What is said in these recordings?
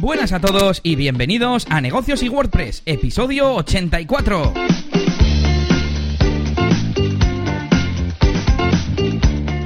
Buenas a todos y bienvenidos a Negocios y WordPress, episodio 84.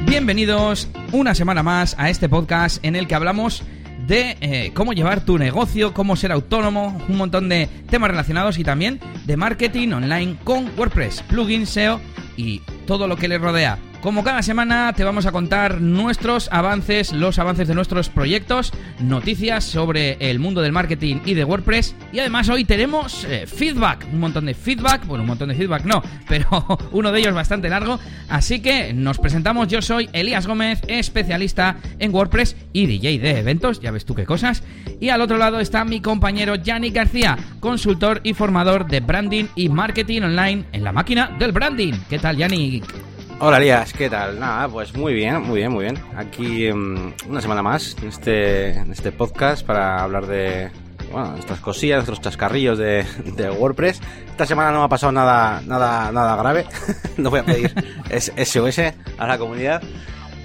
Bienvenidos una semana más a este podcast en el que hablamos de eh, cómo llevar tu negocio, cómo ser autónomo, un montón de temas relacionados y también de marketing online con WordPress, plugins, SEO y todo lo que le rodea. Como cada semana te vamos a contar nuestros avances, los avances de nuestros proyectos, noticias sobre el mundo del marketing y de WordPress. Y además hoy tenemos eh, feedback, un montón de feedback, bueno, un montón de feedback no, pero uno de ellos bastante largo, así que nos presentamos, yo soy Elías Gómez, especialista en WordPress y DJ de eventos, ya ves tú qué cosas, y al otro lado está mi compañero Yannick García, consultor y formador de branding y marketing online en la máquina del branding. ¿Qué tal, Yannick? Hola Elías, ¿qué tal? Nada, pues muy bien, muy bien, muy bien. Aquí um, una semana más en este, en este podcast para hablar de bueno, nuestras cosillas, nuestros chascarrillos de, de, WordPress. Esta semana no me ha pasado nada, nada, nada grave. no voy a pedir SOS a la comunidad.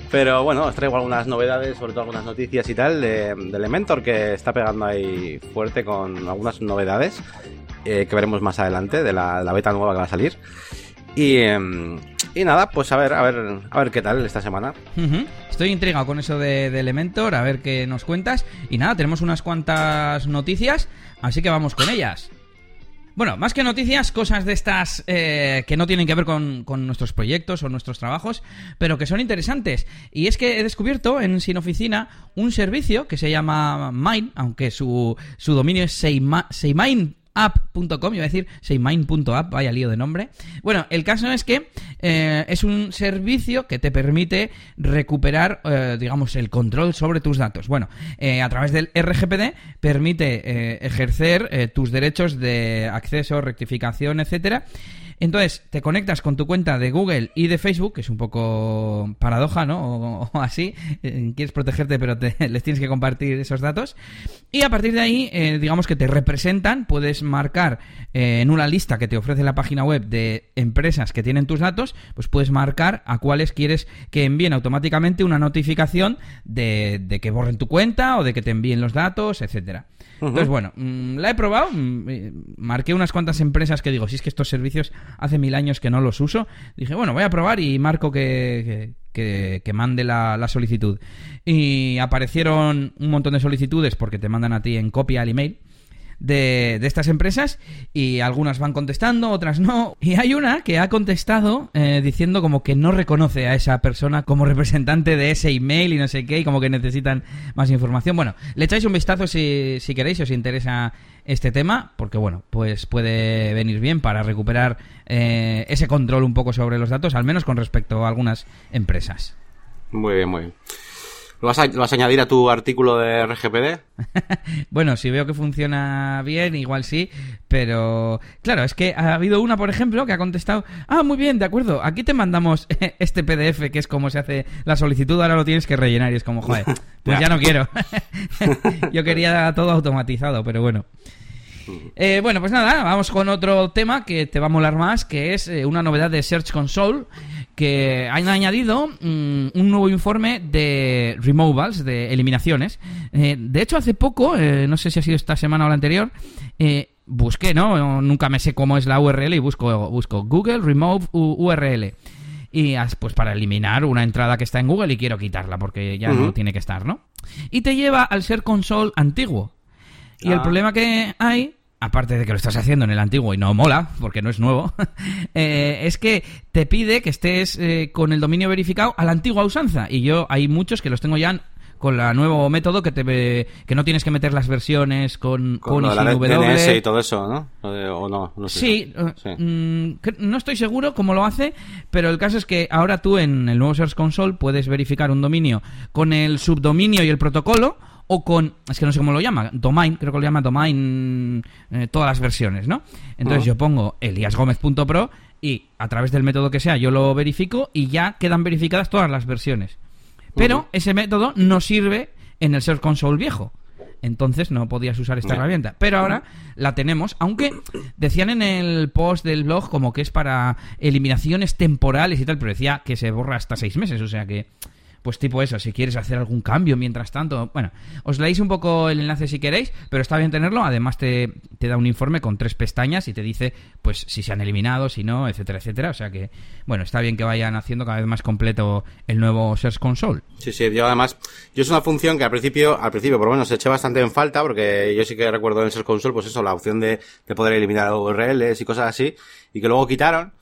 Pero bueno, os traigo algunas novedades, sobre todo algunas noticias y tal, de, Elementor que está pegando ahí fuerte con algunas novedades eh, que veremos más adelante de la, la, beta nueva que va a salir. Y, eh, y nada, pues a ver, a ver, a ver qué tal esta semana. Estoy intrigado con eso de, de, Elementor, a ver qué nos cuentas. Y nada, tenemos unas cuantas noticias, así que vamos con ellas. Bueno, más que noticias, cosas de estas eh, que no tienen que ver con, con, nuestros proyectos o nuestros trabajos, pero que son interesantes. Y es que he descubierto en Sin Oficina un servicio que se llama Mine, aunque su, su dominio es Seimine app.com, iba a decir seimain.app, vaya lío de nombre. Bueno, el caso es que eh, es un servicio que te permite recuperar, eh, digamos, el control sobre tus datos. Bueno, eh, a través del RGPD permite ejercer tus derechos de acceso, rectificación, etcétera. Entonces, te conectas con tu cuenta de Google y de Facebook, que es un poco paradoja, ¿no? O, así. Eh, quieres protegerte, pero les tienes que compartir esos datos. Y a partir de ahí, eh, digamos que te representan, puedes marcar eh, en una lista que te ofrece la página web de empresas que tienen tus datos, pues puedes marcar a cuáles quieres que envíen automáticamente una notificación de, de que borren tu cuenta o de que te envíen los datos, etcétera. Uh -huh. Entonces, bueno, mmm, la he probado, mmm, marqué unas cuantas empresas que digo, si es que estos servicios hace mil años que no los uso, dije, bueno, voy a probar y marco que, que, que, que mande la, la, solicitud. Y aparecieron un montón de solicitudes porque te mandan a ti en copia al email de, estas empresas y algunas van contestando, otras no. Y hay una que ha contestado eh, diciendo como que no reconoce a esa persona como representante de ese email y no sé qué, y como que necesitan más información. Bueno, le echáis un vistazo si, si queréis, si os interesa este tema, porque bueno, pues puede venir bien para recuperar eh, ese control un poco sobre los datos, al menos con respecto a algunas empresas. Muy bien, muy bien. ¿Lo vas, a, ¿Lo vas a añadir a tu artículo de RGPD? bueno, si veo que funciona bien, igual sí, pero claro, es que ha habido una, por ejemplo, que ha contestado, ah, muy bien, de acuerdo, aquí te mandamos este PDF que es como se hace la solicitud, ahora lo tienes que rellenar y es como, joder, pues ya no quiero. Yo quería todo automatizado, pero bueno. Eh, bueno, pues nada, vamos con otro tema que te va a molar más, que es eh, una novedad de Search Console, que han añadido mmm, un nuevo informe de removals, de eliminaciones. Eh, de hecho, hace poco, eh, no sé si ha sido esta semana o la anterior, eh, busqué, ¿no? Nunca me sé cómo es la URL y busco, busco Google Remove URL. Y pues para eliminar una entrada que está en Google y quiero quitarla porque ya uh -huh. no tiene que estar, ¿no? Y te lleva al Search Console antiguo. Y ah. el problema que hay aparte de que lo estás haciendo en el antiguo y no mola, porque no es nuevo, eh, es que te pide que estés eh, con el dominio verificado a la antigua usanza. Y yo hay muchos que los tengo ya con el nuevo método que te que no tienes que meter las versiones con, con, con y sin W. y todo eso, ¿no? O no, no sé. Sí, sí. Mm, no estoy seguro cómo lo hace, pero el caso es que ahora tú en el nuevo Search Console puedes verificar un dominio con el subdominio y el protocolo o con, es que no sé cómo lo llama, domain, creo que lo llama domain, eh, todas las versiones, ¿no? Entonces uh -huh. yo pongo eliasgomez.pro y a través del método que sea yo lo verifico y ya quedan verificadas todas las versiones. Pero uh -huh. ese método no sirve en el Search Console viejo. Entonces no podías usar esta herramienta. Pero ahora la tenemos, aunque decían en el post del blog como que es para eliminaciones temporales y tal, pero decía que se borra hasta seis meses, o sea que pues tipo eso, si quieres hacer algún cambio mientras tanto. Bueno, os leéis un poco el enlace si queréis, pero está bien tenerlo. Además te, te da un informe con tres pestañas y te dice pues si se han eliminado, si no, etcétera, etcétera. O sea que, bueno, está bien que vayan haciendo cada vez más completo el nuevo Search Console. Sí, sí, yo además, yo es una función que al principio, al principio por lo menos eché bastante en falta, porque yo sí que recuerdo en Search Console, pues eso, la opción de, de poder eliminar URLs y cosas así, y que luego quitaron.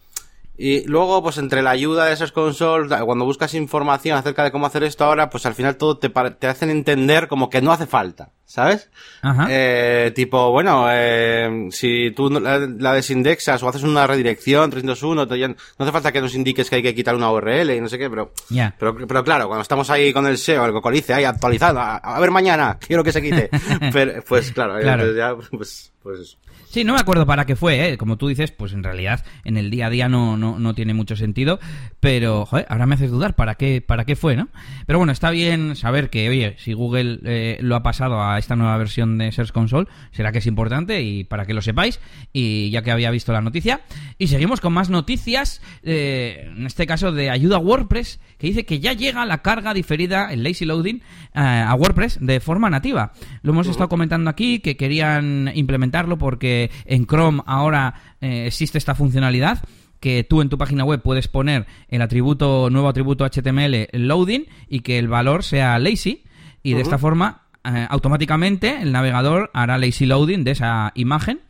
Y luego, pues entre la ayuda de esas consoles, cuando buscas información acerca de cómo hacer esto ahora, pues al final todo te, te hacen entender como que no hace falta, ¿sabes? Ajá. Eh, tipo, bueno, eh, si tú la, la, desindexas o haces una redirección 301, te, no hace falta que nos indiques que hay que quitar una URL y no sé qué, pero, yeah. pero, pero claro, cuando estamos ahí con el SEO, el cocolice ahí actualizando, a, a ver mañana, quiero que se quite. pero, pues claro, claro. Ya, pues, pues Sí, no me acuerdo para qué fue, ¿eh? Como tú dices, pues en realidad en el día a día no, no, no tiene mucho sentido, pero, joder, ahora me haces dudar para qué, para qué fue, ¿no? Pero bueno, está bien saber que, oye, si Google eh, lo ha pasado a esta nueva versión de Search Console, será que es importante y para que lo sepáis, y ya que había visto la noticia. Y seguimos con más noticias, eh, en este caso de ayuda a WordPress, que dice que ya llega la carga diferida, el lazy loading, eh, a WordPress de forma nativa. Lo hemos estado comentando aquí, que querían implementarlo porque en Chrome ahora eh, existe esta funcionalidad que tú en tu página web puedes poner el atributo nuevo atributo HTML loading y que el valor sea lazy y de uh -huh. esta forma eh, automáticamente el navegador hará lazy loading de esa imagen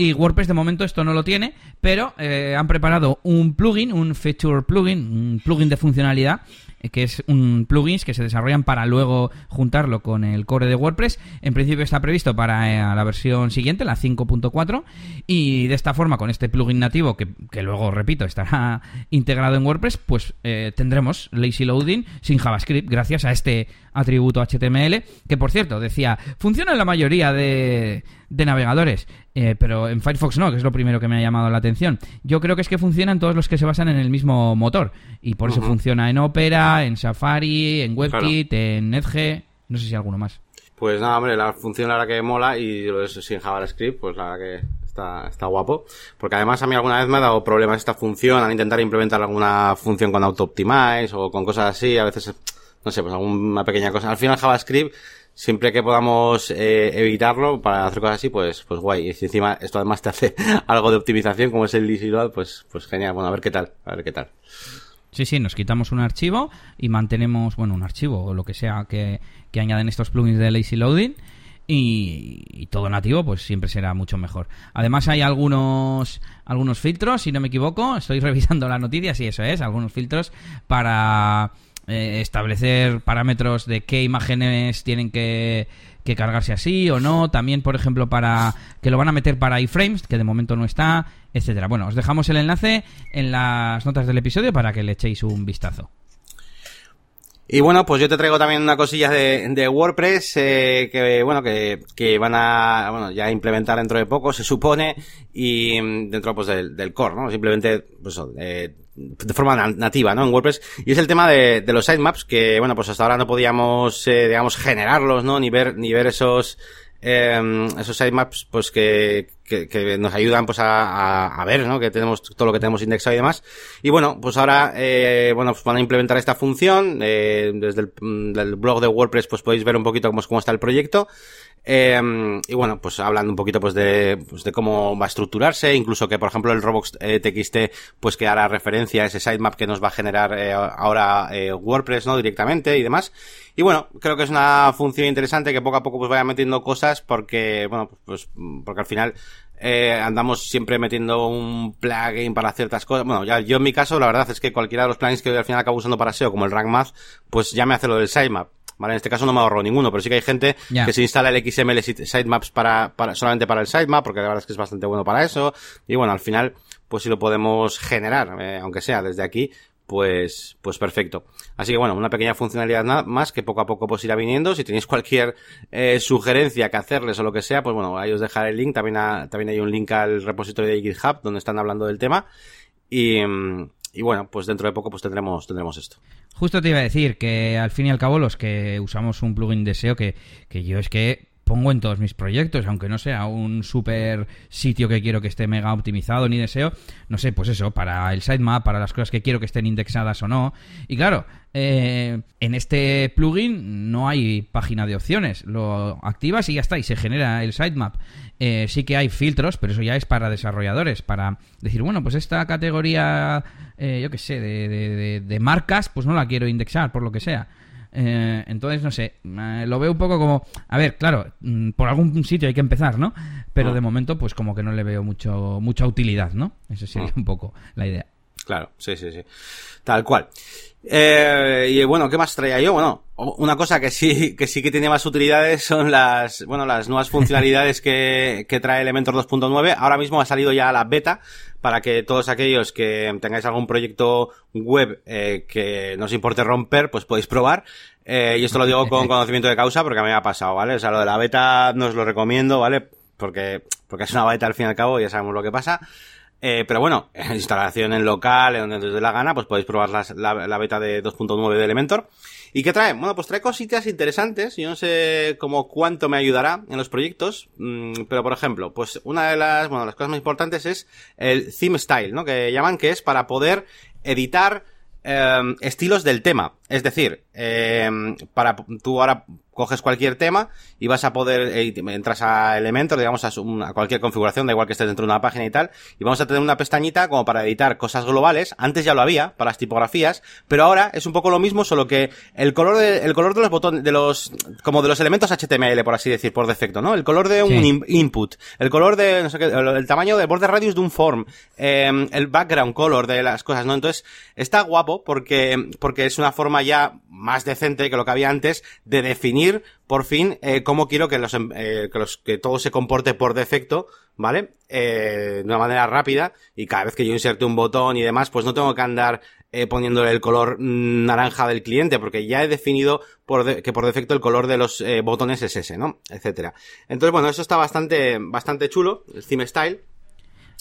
y WordPress de momento esto no lo tiene, pero eh, han preparado un plugin, un feature plugin, un plugin de funcionalidad que es un plugins que se desarrollan para luego juntarlo con el core de WordPress. En principio está previsto para eh, la versión siguiente, la 5.4, y de esta forma, con este plugin nativo, que, que luego, repito, estará integrado en WordPress, pues eh, tendremos lazy loading sin JavaScript, gracias a este atributo HTML, que por cierto, decía, funciona en la mayoría de, de navegadores, eh, pero en Firefox no, que es lo primero que me ha llamado la atención. Yo creo que es que funciona en todos los que se basan en el mismo motor, y por uh -huh. eso funciona en Opera, en Safari, en WebKit, claro. en Edge, no sé si alguno más. Pues nada, hombre, la función la verdad que mola y lo es sin JavaScript, pues la verdad que está, está guapo. Porque además a mí alguna vez me ha dado problemas esta función al intentar implementar alguna función con AutoOptimize o con cosas así, a veces, no sé, pues alguna pequeña cosa. Al final JavaScript siempre que podamos eh, evitarlo para hacer cosas así, pues, pues guay. Y si encima esto además te hace algo de optimización, como es el Load, pues, pues genial. Bueno, a ver qué tal, a ver qué tal. Sí, sí, nos quitamos un archivo y mantenemos, bueno, un archivo o lo que sea que, que añaden estos plugins de Lazy Loading y, y, todo nativo pues siempre será mucho mejor. Además hay algunos algunos filtros, si no me equivoco, estoy revisando las noticias y eso es, algunos filtros para eh, establecer parámetros de qué imágenes tienen que, que, cargarse así o no. También, por ejemplo, para que lo van a meter para iframes, que de momento no está, etcétera. Bueno, os dejamos el enlace en las notas del episodio para que le echéis un vistazo. Y bueno, pues yo te traigo también una cosilla de, WordPress eh, que bueno que, que van a bueno ya implementar dentro de poco se supone y dentro pues del, del core, ¿no? Simplemente pues eh, de forma nativa, ¿no? En WordPress. Y es el tema de, de los sitemaps que, bueno, pues hasta ahora no podíamos, eh, digamos, generarlos, ¿no? Ni ver, ni ver esos, eh, esos sitemaps, pues que, que, que, nos ayudan, pues a, a, a, ver, ¿no? Que tenemos todo lo que tenemos indexado y demás. Y bueno, pues ahora, eh, bueno, pues van a implementar esta función. Eh, desde el del blog de WordPress, pues podéis ver un poquito cómo, cómo está el proyecto. Eh, y bueno, pues hablando un poquito pues de, pues de cómo va a estructurarse, incluso que por ejemplo el Robox eh, TXT pues que hará referencia a ese sitemap que nos va a generar eh, ahora eh, WordPress, ¿no? Directamente y demás. Y bueno, creo que es una función interesante que poco a poco pues vaya metiendo cosas porque, bueno, pues porque al final eh, andamos siempre metiendo un plugin para ciertas cosas. Bueno, ya yo en mi caso la verdad es que cualquiera de los plugins que al final acabo usando para SEO como el Rank Math, pues ya me hace lo del sitemap. ¿Vale? En este caso no me ahorro ninguno, pero sí que hay gente yeah. que se instala el XML sitemaps para, para, solamente para el sitemap, porque la verdad es que es bastante bueno para eso. Y bueno, al final, pues si lo podemos generar, eh, aunque sea desde aquí, pues, pues perfecto. Así que bueno, una pequeña funcionalidad más que poco a poco pues irá viniendo. Si tenéis cualquier eh, sugerencia que hacerles o lo que sea, pues bueno, ahí os dejaré el link. También, también hay un link al repositorio de GitHub donde están hablando del tema. Y, y bueno, pues dentro de poco pues tendremos, tendremos esto. Justo te iba a decir que al fin y al cabo los que usamos un plugin de SEO que, que yo es que pongo en todos mis proyectos, aunque no sea un super sitio que quiero que esté mega optimizado ni deseo, no sé, pues eso, para el sitemap, para las cosas que quiero que estén indexadas o no. Y claro, eh, en este plugin no hay página de opciones, lo activas y ya está, y se genera el sitemap. Eh, sí que hay filtros, pero eso ya es para desarrolladores, para decir, bueno, pues esta categoría, eh, yo qué sé, de, de marcas, pues no la quiero indexar, por lo que sea. Eh, entonces, no sé, eh, lo veo un poco como... A ver, claro, mm, por algún sitio hay que empezar, ¿no? Pero ah. de momento, pues como que no le veo mucho mucha utilidad, ¿no? Esa sería ah. un poco la idea. Claro, sí, sí, sí. Tal cual. Eh, y bueno, ¿qué más traía yo? Bueno, una cosa que sí, que sí que tiene más utilidades son las, bueno, las nuevas funcionalidades que, que trae Elementor 2.9. Ahora mismo ha salido ya la beta para que todos aquellos que tengáis algún proyecto web eh, que nos importe romper, pues podéis probar. Eh, y esto lo digo con conocimiento de causa porque a mí me ha pasado, ¿vale? O sea, lo de la beta no os lo recomiendo, ¿vale? Porque, porque es una beta al fin y al cabo, ya sabemos lo que pasa. Eh, pero bueno, en instalación en local, en donde os dé la gana, pues podéis probar la, beta de 2.9 de Elementor. ¿Y qué trae? Bueno, pues trae cositas interesantes. Yo no sé cómo cuánto me ayudará en los proyectos. Mm, pero por ejemplo, pues una de las, bueno, las cosas más importantes es el theme style, ¿no? Que llaman que es para poder editar eh, estilos del tema. Es decir, eh, para tú ahora coges cualquier tema y vas a poder, eh, entras a Elementor, digamos, a, cualquier configuración, da igual que estés dentro de una página y tal, y vamos a tener una pestañita como para editar cosas globales. Antes ya lo había, para las tipografías, pero ahora es un poco lo mismo, solo que el color de, el color de los botones, de los, como de los elementos HTML, por así decir, por defecto, ¿no? El color de un input, el color de, no sé qué, el, tamaño de borde radius de un form, em, el background color de las cosas, ¿no? Entonces, está guapo porque, porque es una forma ya más decente que lo que había antes de definir por fin eh, cómo quiero em, eh, que los que todo se comporte por defecto, ¿vale? Eh, de una manera rápida y cada vez que yo inserte un botón y demás, pues no tengo que andar poniéndole el color naranja del cliente porque ya he definido que por defecto el color de los botones es ese, ¿no? Etcétera. Entonces, bueno, eso está bastante bastante chulo, el theme style.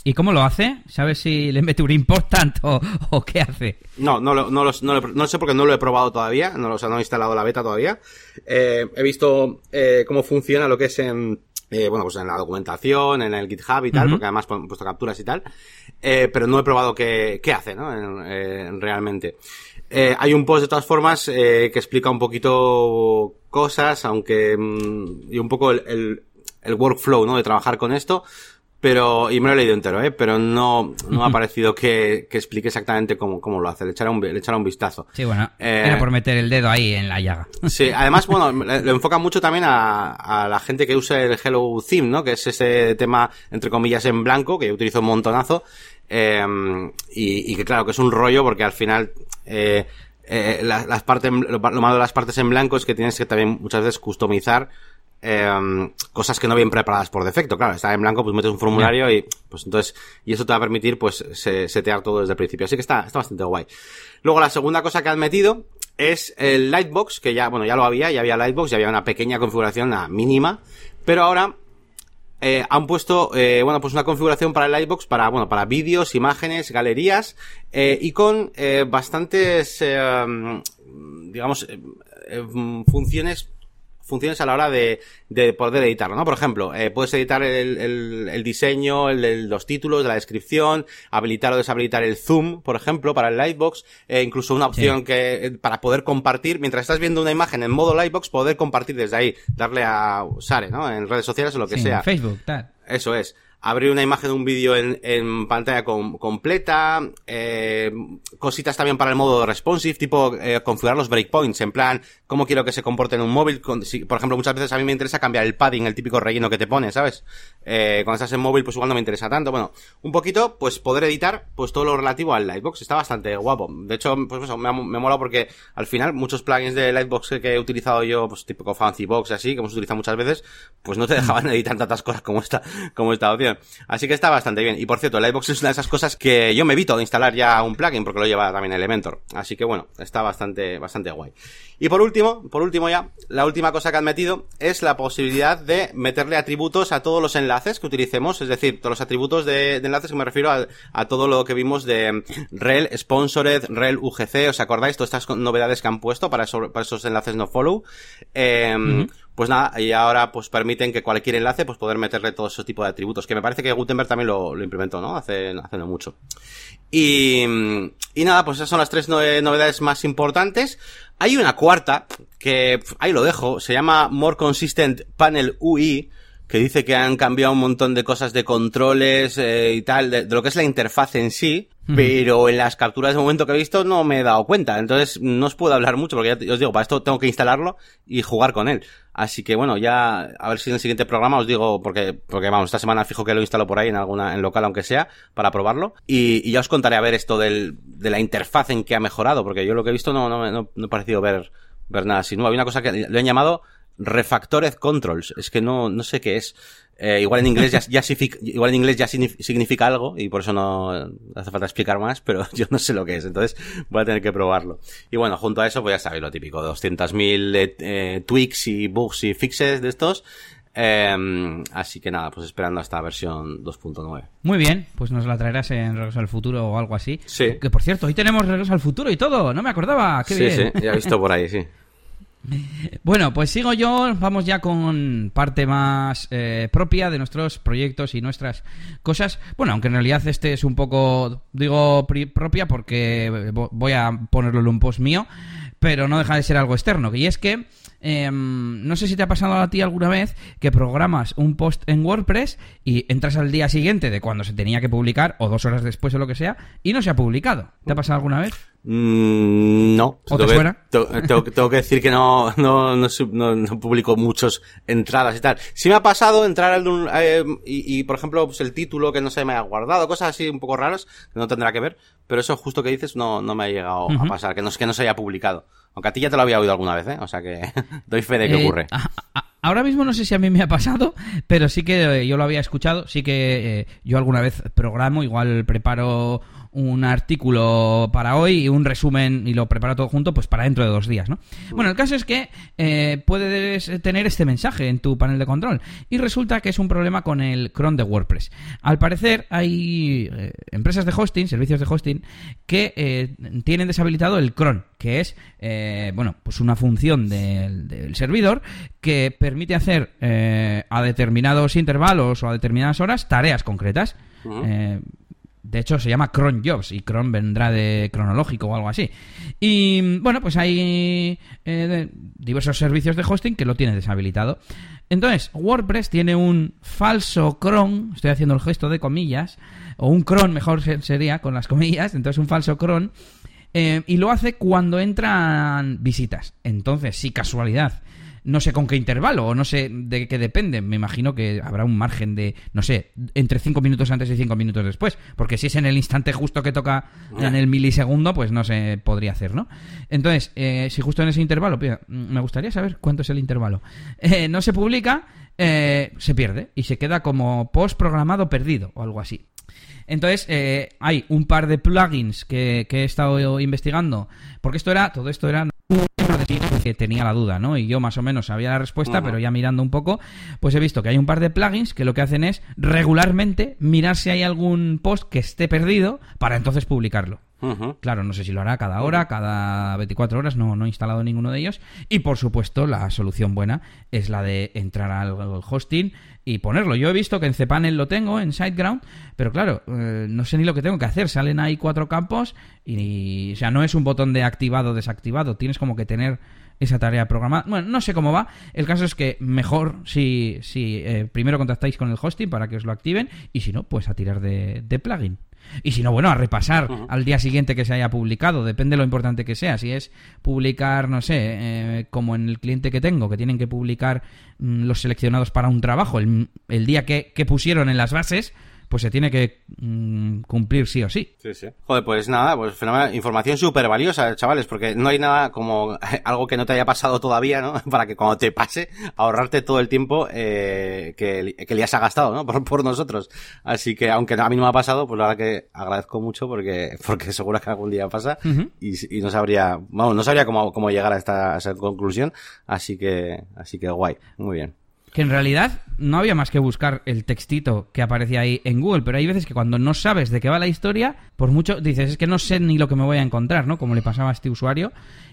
¿Y cómo lo hace? ¿Sabes si le mete un important o, o qué hace? No, no, no, no, no, sé porque no lo he probado todavía, no, o sea, no he instalado la beta todavía. Eh, he visto eh, cómo funciona lo que es en, eh, bueno, pues en la documentación, en el GitHub y tal, porque además he puesto capturas y tal, eh, pero no he probado qué, qué hace, ¿no? En, realmente. Eh, hay un post de todas formas eh, que explica un poquito cosas, aunque mm, y un poco el, el, el workflow, ¿no? De trabajar con esto. Pero, y me lo he leído entero, ¿eh? Pero no, no ha parecido que, que explique exactamente cómo, cómo lo hace. Le echará un, le echará un vistazo. Sí, bueno, eh, era por meter el dedo ahí en la llaga. Sí, además, bueno, lo enfoca mucho también a, a la gente que usa el Hello Theme, ¿no? Que es ese tema, entre comillas, en blanco, que yo utilizo un montonazo. Eh, y, y que claro, que es un rollo porque al final, eh, eh, las, las partes, lo malo de las partes en blanco es que tienes que también muchas veces customizar eh, cosas que no vienen preparadas por defecto. Claro, está en blanco, pues metes un formulario y, pues entonces, y eso te va a permitir, pues, setear todo desde el principio. Así que está, está bastante guay. Luego, la segunda cosa que han metido es el Lightbox, que ya, bueno, ya lo había, ya había Lightbox, ya había una pequeña configuración, la mínima, pero ahora, eh, han puesto, eh, bueno, pues una configuración para el Lightbox para, bueno, para vídeos, imágenes, galerías, eh, y con, bastantes, eh, digamos, eh, funciones funciones a la hora de, de poder editarlo, ¿no? Por ejemplo, eh, puedes editar el, el, el diseño, el los títulos, la descripción, habilitar o deshabilitar el zoom, por ejemplo, para el Lightbox, eh, incluso una opción que eh, para poder compartir, mientras estás viendo una imagen en modo Lightbox, poder compartir desde ahí, darle a usar, ¿no? En redes sociales o lo que sí, sea. En Facebook, tal. Eso es abrir una imagen de un vídeo en, pantalla completa, eh, cositas también para el modo responsive, tipo eh, configurar los breakpoints, en plan, cómo quiero que se comporte en un móvil. Por ejemplo, muchas veces a mí me interesa cambiar el padding, el típico relleno que te pone, ¿sabes? Eh, cuando estás en móvil, pues igual no me interesa tanto. Bueno, un poquito, pues poder editar, pues todo lo relativo al Lightbox. Está bastante guapo. De hecho, pues eso, me ha, me porque al final muchos plugins de Lightbox que, he utilizado yo, pues típico Fancy Box así, que hemos utilizado muchas veces, pues no te dejaban editar tantas cosas como esta, como esta opción. Así que está bastante bien. Y por cierto, Lightbox es una de esas cosas que yo me evito de instalar ya un plugin porque lo lleva también Elementor. Así que bueno, está bastante, bastante guay. Y por último, por último ya, la última cosa que han metido es la posibilidad de meterle atributos a todos los enlaces que utilicemos, es decir, todos los atributos de, enlaces que me refiero a, a, todo lo que vimos de rel, sponsored, rel, UGC, ¿os acordáis? Todas estas novedades que han puesto para, para esos enlaces no follow. Eh, pues nada, y ahora pues permiten que cualquier enlace pues poder meterle todo ese tipo de atributos, que me parece que Gutenberg también lo, lo implementó, ¿no? Hace, hace no mucho. Y, y nada, pues esas son las tres novedades más importantes. Hay una cuarta, que ahí lo dejo, se llama More Consistent Panel UI, que dice que han cambiado un montón de cosas de controles eh, y tal, de, lo que es la interfaz en sí, pero en las capturas de momento que he visto no me he dado cuenta. Entonces no os puedo hablar mucho porque ya os digo, para esto tengo que instalarlo y jugar con él. Así que bueno, ya a ver si en el siguiente programa os digo, porque, porque vamos, esta semana fijo que lo instalo por ahí en alguna, en local aunque sea, para probarlo. Y, ya os contaré a ver esto del, de la interfaz en que ha mejorado, porque yo lo que he visto no, no, no, no he parecido ver, ver nada así. No, hay una cosa que le han llamado Refactored Controls. Es que no, no sé qué es. Eh, igual en inglés ya, ya, igual en inglés ya significa algo y por eso no hace falta explicar más, pero yo no sé lo que es, entonces voy a tener que probarlo. Y bueno, junto a eso, pues ya sabéis lo típico, 200.000 eh, eh, tweaks y bugs y fixes de estos. Eh, así que nada, pues esperando hasta versión 2.9. Muy bien, pues nos la traerás en Regreso al Futuro o algo así. Sí. Que por cierto, hoy tenemos Regreso al Futuro y todo, no me acordaba. Qué sí, bien. sí, ya he visto por ahí, sí. Bueno, pues sigo yo, vamos ya con parte más eh, propia de nuestros proyectos y nuestras cosas. Bueno, aunque en realidad este es un poco, digo propia porque voy a ponerlo en un post mío, pero no deja de ser algo externo. Y es que Em, no sé si te ha pasado a ti alguna vez que programas un post en WordPress y entras al día siguiente de cuando se tenía que publicar o dos horas después o lo que sea y no se ha publicado. ¿Te ha pasado alguna vez? Mm, no. ¿O te suena? tengo, tengo, que decir que no, no, no, no, publico muchas entradas y tal. Sí me ha pasado entrar al eh, y, y, por ejemplo, pues el título que no se me ha guardado, cosas así un poco raras que no tendrá que ver, pero eso justo que dices no, no me ha llegado a pasar, que no, que no se haya publicado. Aunque a ti ya te lo había oído alguna vez, ¿eh? O sea que doy fe de que Eh, ocurre. a- a- ahora mismo no sé si a mí me ha pasado, pero sí que eh, yo lo había escuchado. Sí que eh, yo alguna vez programo, igual preparo un artículo para hoy y un resumen y lo preparo todo junto pues para dentro de dos días, ¿no? Bueno, el caso es que eh, puedes tener este mensaje en tu panel de control y resulta que es un problema con el cron de WordPress. Al parecer hay eh, empresas de hosting, servicios de hosting, que eh, tienen deshabilitado el cron, que es, bueno, pues una función del, del servidor que permite hacer eh, a determinados intervalos o a determinadas horas tareas concretas. Eh, de hecho, se llama cron jobs y cron vendrá de cronológico o algo así. Y bueno, pues hay eh, diversos servicios de hosting que lo tienen deshabilitado. Entonces, WordPress tiene un falso cron, estoy haciendo el gesto de comillas, o un cron mejor se- sería con las comillas, entonces un falso cron, eh, y lo hace cuando entran visitas. Entonces, si casualidad, no sé con qué intervalo o no sé de qué depende, me imagino que habrá un margen de, no sé, entre 5 minutos antes y 5 minutos después, porque si es en el instante justo que toca en el milisegundo, pues no se podría hacer, ¿no? Entonces, eh, si justo en ese intervalo, mira, mm, me gustaría saber cuánto es el intervalo, eh, no se publica, eh, se pierde y se queda como post programado perdido o algo así. Entonces, eh, hay un par de plugins que, que he estado investigando, porque esto era, todo esto era que tenía la duda, ¿no? Y yo más o menos sabía la respuesta, pero ya mirando un poco, pues he visto que hay un par de plugins que lo que hacen es regularmente mirar si hay algún post que esté perdido para entonces publicarlo. Claro, no sé si lo hará cada hora, cada 24 horas, no, no he instalado ninguno de ellos. Y por supuesto, la solución buena es la de entrar al hosting y ponerlo. Yo he visto que en cPanel lo tengo, en SiteGround, pero claro, eh, no sé ni lo que tengo que hacer. Salen ahí cuatro campos y, o sea, no es un botón de activado o desactivado. Tienes como que tener esa tarea programada. Bueno, no sé cómo va. El caso es que mejor si, si eh, primero contactáis con el hosting para que os lo activen y si no, pues a tirar de, de plugin. Y si no, bueno, a repasar al día siguiente que se haya publicado, depende de lo importante que sea. Si es publicar, no sé, eh, como en el cliente que tengo, que tienen que publicar mm, los seleccionados para un trabajo el, el día que, que pusieron en las bases, pues se tiene que mm, cumplir sí o sí. Sí, sí. Joder, pues nada, pues fenomenal. Información súper valiosa, chavales, porque no hay nada como algo que no te haya pasado todavía, ¿no? Para que cuando te pase, ahorrarte todo el tiempo eh, que, que le has gastado, ¿no? Por, por nosotros. Así que, aunque a mí no me ha pasado, pues la verdad que agradezco mucho porque, porque seguro que algún día pasa y, y no sabría, vamos, no sabría cómo, cómo llegar a esta, a esa conclusión. Así que, así que guay. Muy bien. Que en realidad no había más que buscar el textito que aparecía ahí en Google, pero hay veces que cuando no sabes de qué va la historia, por mucho dices, es que no sé ni lo que me voy a encontrar, ¿no? Como le pasaba a este usuario.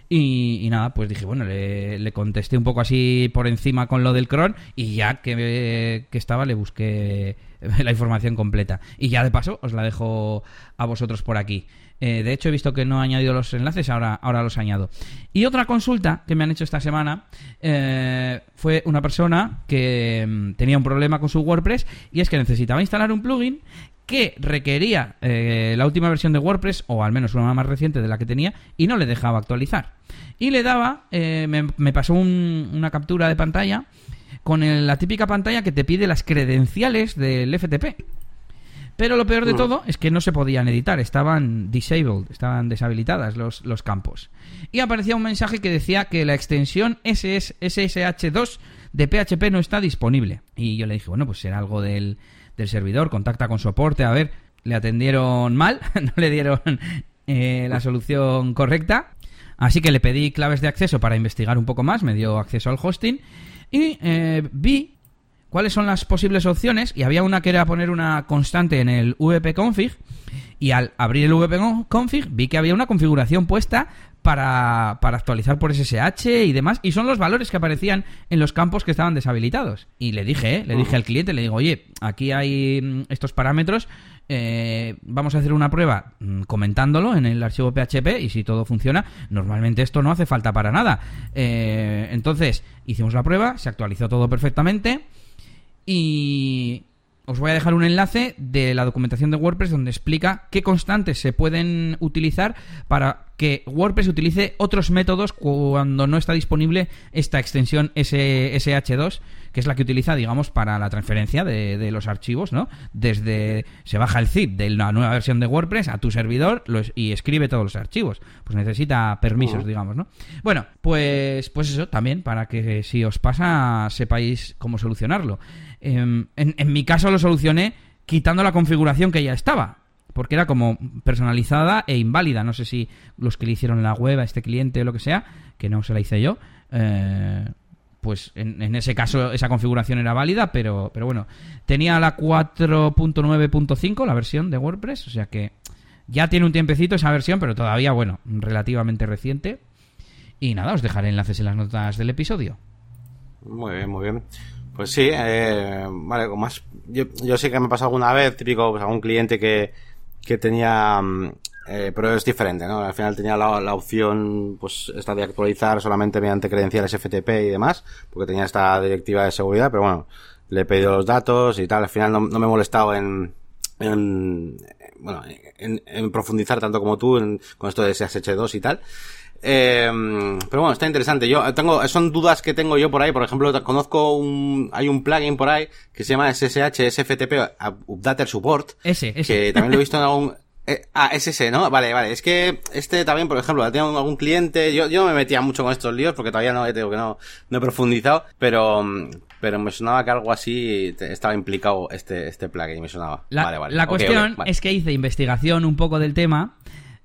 Y, nada, pues dije, bueno, le, contesté un poco así por encima con lo del cron y ya que, que estaba le busqué la información completa. Y ya de paso os la dejo a vosotros por aquí. Eh, de hecho, he visto que no he añadido los enlaces, ahora, ahora los añado. Y otra consulta que me han hecho esta semana eh, fue una persona que mm, tenía un problema con su WordPress y es que necesitaba instalar un plugin que requería eh, la última versión de WordPress, o al menos una más reciente de la que tenía, y no le dejaba actualizar. Y le daba, me, pasó una captura de pantalla con la típica pantalla que te pide las credenciales del FTP. Pero lo peor de todo es que no se podían editar, estaban disabled, estaban deshabilitadas los, los campos. Y aparecía un mensaje que decía que la extensión SSH2 de PHP no está disponible. Y yo le dije, bueno, pues será algo del, del servidor, contacta con soporte, a ver, le atendieron mal, no le dieron eh, la solución correcta. Así que le pedí claves de acceso para investigar un poco más, me dio acceso al hosting y eh, vi cuáles son las posibles opciones y había una que era poner una constante en el vpconfig y al abrir el vpconfig vi que había una configuración puesta para, para, actualizar por SSH y demás, y son los valores que aparecían en los campos que estaban deshabilitados. Y le dije, ¿eh? le dije al cliente, le digo, oye, aquí hay mm, estos parámetros, eh, vamos a hacer una prueba mm, comentándolo en el archivo PHP y si todo funciona, normalmente esto no hace falta para nada. Eh, entonces, hicimos la prueba, se actualizó todo perfectamente y os voy a dejar un enlace de la documentación de WordPress donde explica qué constantes se pueden utilizar para que WordPress utilice otros métodos cuando no está disponible esta extensión SSH2, que es la que utiliza, digamos, para la transferencia de, los archivos, ¿no? Desde se baja el zip de la nueva versión de WordPress a tu servidor y escribe todos los archivos. Pues necesita permisos, digamos, ¿no? Bueno, pues, pues eso también, para que si os pasa sepáis cómo solucionarlo. Em, en, mi caso lo solucioné quitando la configuración que ya estaba porque era como personalizada e inválida. No sé si los que le hicieron la web a este cliente o lo que sea, que no se la hice yo, eh, pues en, ese caso esa configuración era válida, pero, pero bueno, tenía la 4.9.5, la versión de WordPress, o sea que ya tiene un tiempecito esa versión, pero todavía, bueno, relativamente reciente. Y nada, os dejaré enlaces en las notas del episodio. Muy bien, muy bien. Pues sí, eh, vale, con más. Yo, yo sí que me pasado alguna vez, típico, pues algún cliente que, que tenía. Mm, eh, pero es diferente, ¿no? Al final tenía la, la, opción, pues, esta de actualizar solamente mediante credenciales FTP y demás, porque tenía esta directiva de seguridad, pero bueno, le he pedido los datos y tal. Al final no, no me he molestado en, en bueno, en, en, profundizar tanto como tú en, con esto de SSH2 y tal. Eh, pero bueno, está interesante. Yo tengo, son dudas que tengo yo por ahí. Por ejemplo, conozco un, hay un plugin por ahí que se llama SSH SFTP Updater Support. Ese, ese. Que también lo he visto en algún, eh, ah, es ese, ¿no? Vale, vale. Es que este también, por ejemplo, tengo algún cliente. Yo, yo me metía mucho con estos líos porque todavía no, tengo que no, no he profundizado, pero, pero me sonaba que algo así estaba implicado este, este plugin. Me sonaba. La, vale, vale. La cuestión es que hice investigación un poco del tema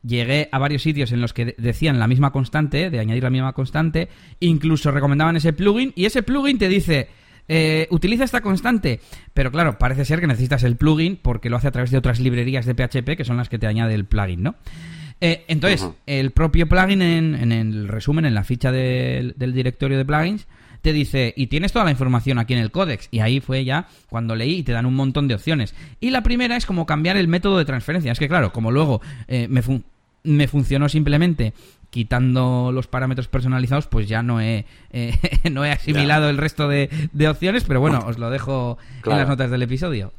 llegué a varios sitios en los que decían la misma constante, de añadir la misma constante, incluso recomendaban ese plugin, y ese plugin te dice, eh, utiliza esta constante, pero claro, parece ser que necesitas el plugin porque lo hace a través de otras librerías de PHP que son las que te añade el plugin, ¿no? Eh, entonces, el propio plugin en, el resumen, en la ficha del, del directorio de plugins, te dice, y tienes toda la información aquí en el códex. Y ahí fue ya cuando leí y te dan un montón de opciones. Y la primera es como cambiar el método de transferencia. Es que claro, como luego eh, me, me funcionó simplemente quitando los parámetros personalizados, pues ya no he, eh, no he asimilado el resto de, opciones, pero bueno, os lo dejo en las notas del episodio.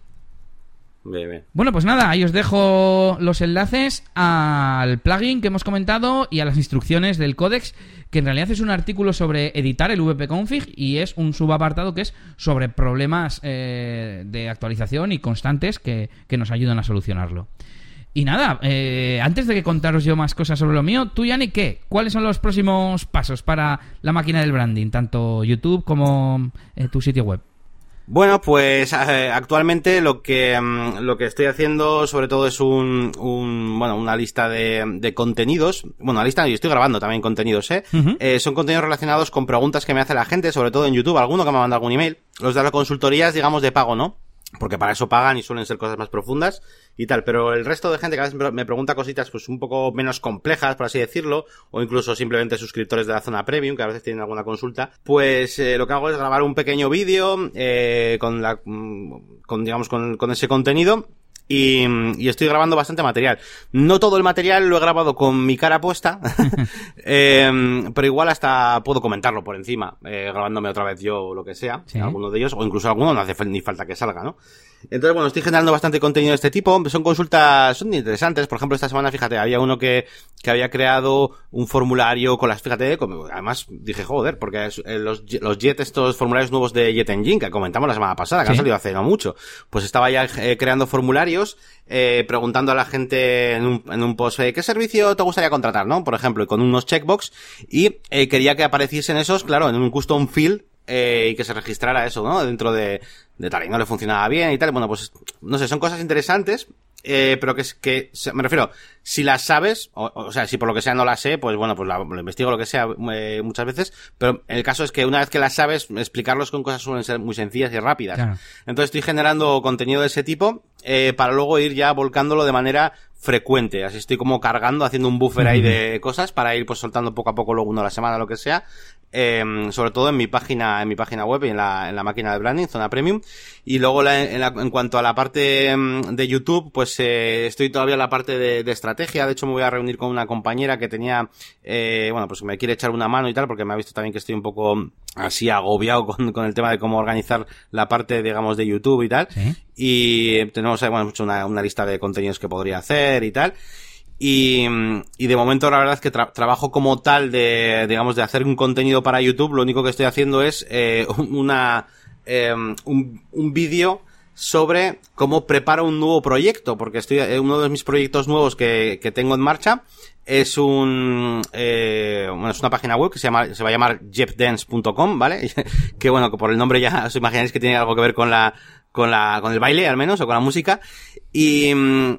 Bueno, pues nada, ahí os dejo los enlaces al plugin que hemos comentado y a las instrucciones del códex, que en realidad es un artículo sobre editar el vpconfig y es un subapartado que es sobre problemas eh, de actualización y constantes que nos ayudan a solucionarlo. Y nada, eh, antes de que contaros yo más cosas sobre lo mío, tú, Yanni, ¿qué? ¿Cuáles son los próximos pasos para la máquina del branding, tanto YouTube como eh, tu sitio web? Bueno, pues eh, actualmente lo que mm, lo que estoy haciendo sobre todo es un, un bueno una lista de, de contenidos. Bueno, una lista y estoy grabando también contenidos, ¿eh? ¿eh? Son contenidos relacionados con preguntas que me hace la gente, sobre todo en YouTube, alguno que me ha mandado algún email los de las consultorías, digamos, de pago, ¿no? Porque para eso pagan y suelen ser cosas más profundas y tal. Pero el resto de gente que a veces me pregunta cositas pues un poco menos complejas, por así decirlo, o incluso simplemente suscriptores de la zona premium, que a veces tienen alguna consulta, pues eh, lo que hago es grabar un pequeño vídeo eh, con la, mm, con, digamos, con, con ese contenido y, y, estoy grabando bastante material. No todo el material lo he grabado con mi cara puesta, eh, pero igual hasta puedo comentarlo por encima, eh, grabándome otra vez yo o lo que sea, ¿Sí? alguno de ellos, o incluso alguno no hace ni falta que salga, ¿no? Entonces, bueno, estoy generando bastante contenido de este tipo. Son consultas, son interesantes. Por ejemplo, esta semana, fíjate, había uno que, que había creado un formulario con las, fíjate, además dije, joder, porque eh, los, los Jet, estos formularios nuevos de Jet Engine, que comentamos la semana pasada, que ¿Sí? han salido hace no mucho, pues estaba ya eh, creando formularios, eh, preguntando a la gente en un, post, eh, ¿qué servicio te gustaría contratar, no? Por ejemplo, con unos checkbox, y eh, quería que apareciesen esos, claro, en un custom field, eh, y que se registrara eso, ¿no? Dentro de, de tal, y no le funcionaba bien y tal. Bueno, pues, no sé, son cosas interesantes, eh, pero que es que, me refiero, si las sabes, o, o, sea, si por lo que sea no las sé, pues bueno, pues la, lo investigo lo que sea eh, muchas veces, pero el caso es que una vez que las sabes, explicarlos con cosas suelen ser muy sencillas y rápidas. Claro. Entonces estoy generando contenido de ese tipo, eh, para luego ir ya volcándolo de manera frecuente. Así estoy como cargando, haciendo un buffer ahí de cosas para ir pues soltando poco a poco luego uno a la semana, lo que sea. Eh, sobre todo en mi página, en mi página web y en la, en la máquina de branding, zona premium. Y luego la, en, la, en, cuanto a la parte de YouTube, pues eh, estoy todavía en la parte de, de, estrategia. De hecho, me voy a reunir con una compañera que tenía, eh, bueno, pues me quiere echar una mano y tal, porque me ha visto también que estoy un poco así agobiado con, con el tema de cómo organizar la parte, digamos, de YouTube y tal. ¿Sí? Y tenemos, bueno, mucho una, una lista de contenidos que podría hacer y tal. Y, y, de momento la verdad es que tra trabajo como tal de, digamos, de hacer un contenido para YouTube. Lo único que estoy haciendo es eh, una, eh, un, un vídeo sobre cómo preparo un nuevo proyecto, porque estoy, eh, uno de mis proyectos nuevos que, que tengo en marcha es un, eh, bueno, es una página web que se llama, se va a llamar jepdance.com, ¿vale? que bueno, que por el nombre ya os imagináis que tiene algo que ver con la, con la, con el baile al menos, o con la música. Y,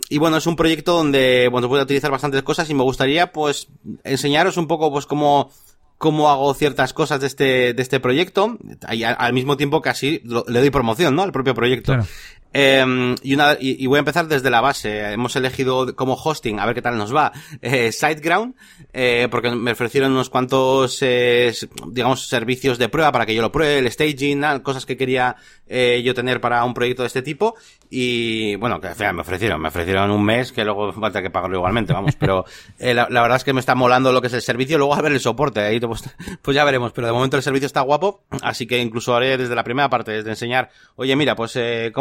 y bueno, es un proyecto donde, bueno, puedo utilizar bastantes cosas y me gustaría, pues, enseñaros un poco, pues, cómo, cómo hago ciertas cosas de este, de este proyecto, y al, mismo tiempo que así le doy promoción, ¿no? Al propio proyecto. Claro. Eh, y, una, y, voy a empezar desde la base. Hemos elegido como hosting, a ver qué tal nos va, eh, SiteGround, eh, porque me ofrecieron unos cuantos, eh, digamos, servicios de prueba para que yo lo pruebe, el staging, cosas que quería eh, yo tener para un proyecto de este tipo. Y bueno, que me ofrecieron, me ofrecieron un mes que luego falta que pagarlo igualmente, vamos. Pero la, la, verdad es que me está molando lo que es el servicio. Luego a ver el soporte, ahí pues, pues ya veremos. Pero de momento el servicio está guapo, así que incluso haré desde la primera parte, desde enseñar, oye, mira, pues eh,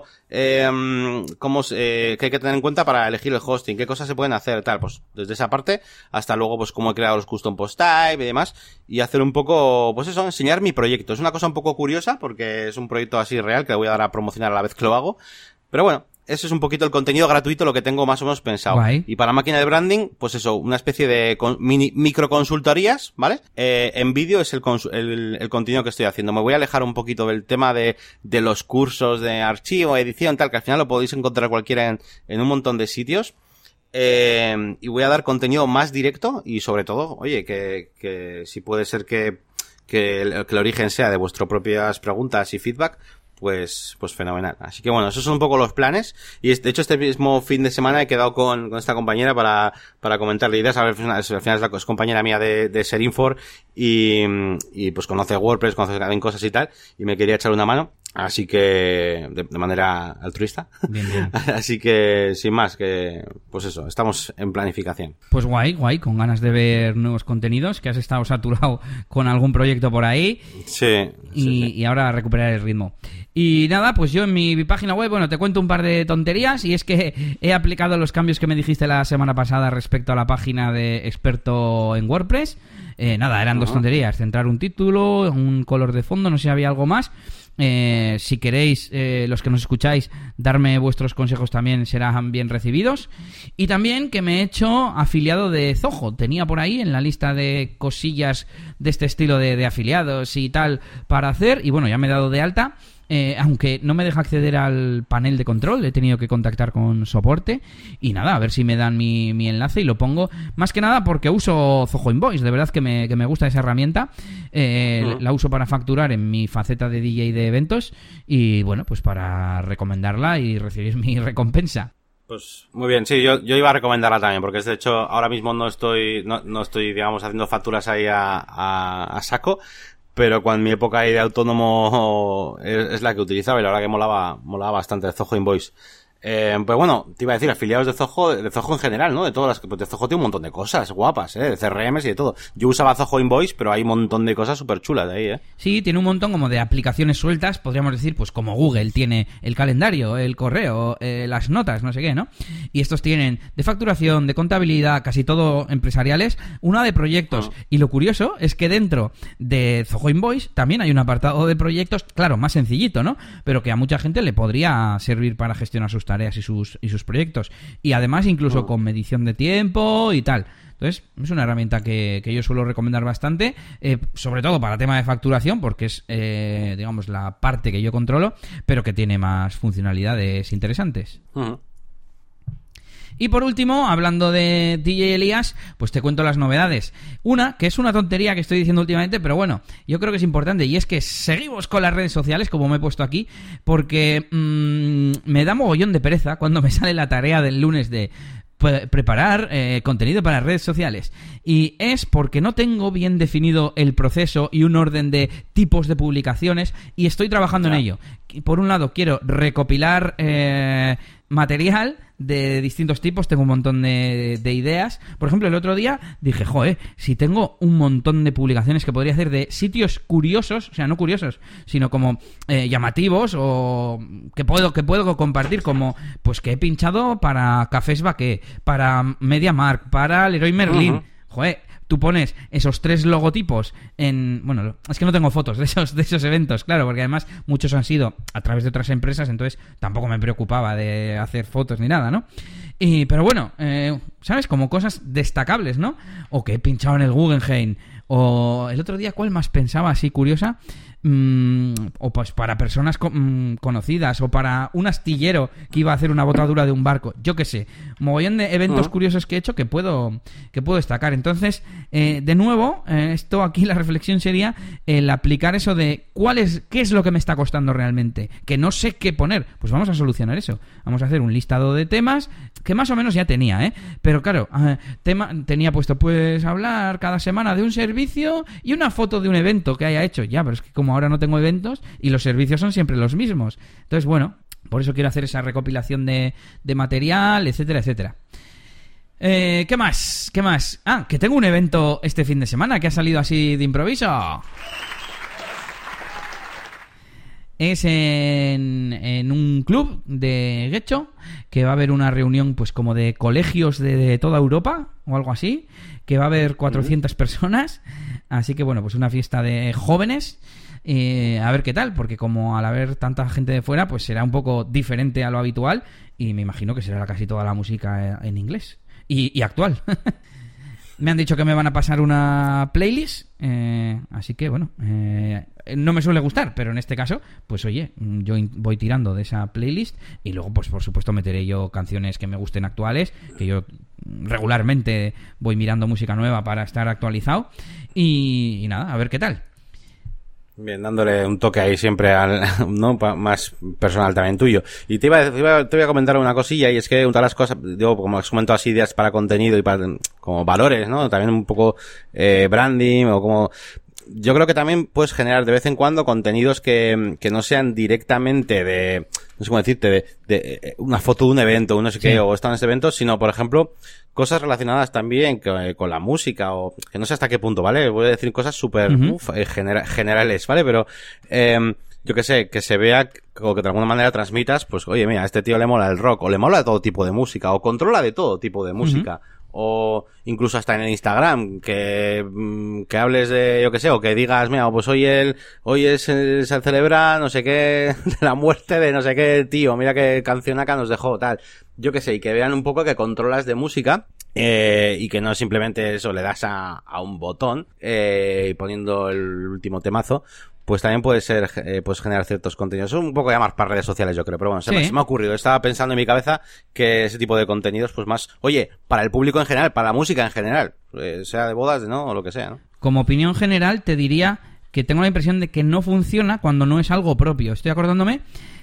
cómo eh, cómo, eh, qué hay que tener en cuenta para elegir el hosting, qué cosas se pueden hacer, tal, pues desde esa parte hasta luego, pues cómo he creado los custom post type y demás, y hacer un poco, pues eso, enseñar mi proyecto. Es una cosa un poco curiosa porque es un proyecto así real que voy a dar a promocionar a la vez que lo hago, pero bueno, ese es un poquito el contenido gratuito, lo que tengo más o menos pensado. Guay. Y para máquina de branding, pues eso, una especie de mini, micro consultorías, ¿vale? Eh, en vídeo es el, el, el, contenido que estoy haciendo. Me voy a alejar un poquito del tema de, de los cursos de archivo, edición, tal, que al final lo podéis encontrar cualquiera en, en un montón de sitios. Eh, y voy a dar contenido más directo y sobre todo, oye, que, que si puede ser que, que el, que el origen sea de vuestras propias preguntas y feedback, pues, pues fenomenal. Así que bueno, esos son un poco los planes. Y de hecho este mismo fin de semana he quedado con, con esta compañera para, para comentarle ideas. A ver, al final es, la, es compañera mía de, de Serinfor y, y pues conoce WordPress, conoce también cosas y tal. Y me quería echar una mano. Así que, de, de manera altruista. Bien, bien. Así que, sin más, que, pues eso, estamos en planificación. Pues guay, guay, con ganas de ver nuevos contenidos, que has estado saturado con algún proyecto por ahí. Sí. Y, sí, sí. y ahora recuperar el ritmo. Y nada, pues yo en mi página web, bueno, te cuento un par de tonterías y es que he aplicado los cambios que me dijiste la semana pasada respecto a la página de experto en WordPress. Eh, nada, eran uh -huh. dos tonterías, centrar un título, un color de fondo, no sé si había algo más. Eh, si queréis, eh, los que nos escucháis, darme vuestros consejos también serán bien recibidos. Y también que me he hecho afiliado de Zoho. Tenía por ahí en la lista de cosillas de este estilo de, de afiliados y tal para hacer. Y bueno, ya me he dado de alta. Eh, aunque no me deja acceder al panel de control, he tenido que contactar con soporte. Y nada, a ver si me dan mi, enlace y lo pongo. Más que nada porque uso Zoho Invoice, de verdad que me, que me gusta esa herramienta, eh, la uso para facturar en mi faceta de DJ de eventos. Y bueno, pues para recomendarla y recibir mi recompensa. Pues muy bien, sí, yo, yo iba a recomendarla también, porque de hecho ahora mismo no estoy, no, no estoy, digamos, haciendo facturas ahí a, a, saco, pero cuando mi época de autónomo es, la que utilizaba y la verdad que molaba, molaba bastante Zoho Invoice. Eh, pues bueno, te iba a decir, afiliados de Zoho, de Zoho en general, ¿no? De todas las, pues de Zoho tiene un montón de cosas guapas, ¿eh? De CRMs y de todo. Yo usaba Zoho Invoice, pero hay un montón de cosas súper chulas de ahí, ¿eh? Sí, tiene un montón como de aplicaciones sueltas, podríamos decir, pues como Google tiene el calendario, el correo, eh, las notas, no sé qué, ¿no? Y estos tienen de facturación, de contabilidad, casi todo empresariales, una de proyectos. Ah. Y lo curioso es que dentro de Zoho Invoice también hay un apartado de proyectos, claro, más sencillito, ¿no? Pero que a mucha gente le podría servir para gestionar sus tareas y sus, y sus proyectos. Y además incluso oh. con medición de tiempo y tal. Entonces, es una herramienta que, yo suelo recomendar bastante, eh, sobre todo para tema de facturación, porque es, eh, digamos, la parte que yo controlo, pero que tiene más funcionalidades interesantes. Y por último, hablando de DJ Elías, pues te cuento las novedades. Una, que es una tontería que estoy diciendo últimamente, pero bueno, yo creo que es importante, y es que seguimos con las redes sociales, como me he puesto aquí, porque mm, me da mogollón de pereza cuando me sale la tarea del lunes de preparar eh, contenido para redes sociales. Y es porque no tengo bien definido el proceso y un orden de tipos de publicaciones y estoy trabajando en ello. Por un lado, quiero recopilar eh, material de distintos tipos, tengo un montón de, ideas. Por ejemplo, el otro día dije, joder, si tengo un montón de publicaciones que podría hacer de sitios curiosos, o sea, no curiosos, sino como eh, llamativos o que puedo, que puedo compartir, como pues que he pinchado para Cafés Baque, para MediaMark, para Leroy Merlin. Joder, tú pones esos tres logotipos en... Bueno, es que no tengo fotos de esos, de esos eventos, claro, porque además muchos han sido a través de otras empresas, entonces tampoco me preocupaba de hacer fotos ni nada, ¿no? Y, pero bueno, eh, ¿sabes? Como cosas destacables, ¿no? O que he pinchado en el Guggenheim. O el otro día, ¿cuál más pensaba así curiosa? Mm, o pues para personas mm, conocidas o para un astillero que iba a hacer una botadura de un barco, yo qué sé, mogollón de eventos curiosos que he hecho que puedo que puedo destacar. Entonces, eh, de nuevo, eh, esto aquí la reflexión sería el aplicar eso de cuál es qué es lo que me está costando realmente, que no sé qué poner, pues vamos a solucionar eso. Vamos a hacer un listado de temas que más o menos ya tenía, ¿eh? Pero claro, ah, tema tenía puesto pues hablar cada semana de un servicio y una foto de un evento que haya hecho. Ya, pero es que como ahora no tengo eventos y los servicios son siempre los mismos. Entonces, bueno, por eso quiero hacer esa recopilación de, material, etcétera, etcétera. Eh, ¿Qué más? ¿Qué más? Ah, que tengo un evento este fin de semana que ha salido así de improviso. Es en, en un club de Guecho que va a haber una reunión pues como de colegios de, toda Europa o algo así, que va a haber 400 personas, así que bueno, pues una fiesta de jóvenes eh, a ver qué tal, porque como al haber tanta gente de fuera, pues será un poco diferente a lo habitual y me imagino que será casi toda la música eh, en inglés y, actual. me han dicho que me van a pasar una playlist, eh, así que bueno, no me suele gustar, pero en este caso, pues oye, yo voy tirando de esa playlist y luego, pues por supuesto, meteré yo canciones que me gusten actuales, que yo regularmente voy mirando música nueva para estar actualizado y nada, a ver qué tal. Bien, dándole un toque ahí siempre al, ¿no? más personal también tuyo. Y te iba, te iba, te voy a comentar una cosilla y es que una de las cosas, digo, como has comentado así, ideas para contenido y para, como valores, ¿no? También un poco, eh, branding o como, yo creo que también puedes generar de vez en cuando contenidos que, que no sean directamente de, no sé cómo decirte, de, de eh, una foto de un evento, no sé qué, o están en ese evento, sino, por ejemplo, cosas relacionadas también con, la música, o que no sé hasta qué punto, ¿vale? Voy a decir cosas súper eh, generales, ¿vale? Pero, eh, yo que sé, que se vea o que de alguna manera transmitas, pues, oye, mira, a este tío le mola el rock, o le mola todo tipo de música, o controla de todo tipo de música o incluso hasta en el Instagram, que, mm, que hables de, yo que sé, o que digas, mira, pues hoy el, hoy es, se celebra no sé qué, de la muerte de no sé qué tío, mira qué canción acá nos dejó, tal. Yo que sé, y que vean un poco que controlas de música, eh, y que no simplemente eso le das a, a un botón, eh, poniendo el último temazo, pues también puede ser, eh, pues generar ciertos contenidos. Es un poco ya más para redes sociales, yo creo, pero bueno, se, me, ha ocurrido. Estaba pensando en mi cabeza que ese tipo de contenidos, pues más, oye, para el público en general, para la música en general, eh, sea de bodas, ¿no? O lo que sea, ¿no? Como opinión general, te diría que tengo la impresión de que no funciona cuando no es algo propio. Estoy acordándome,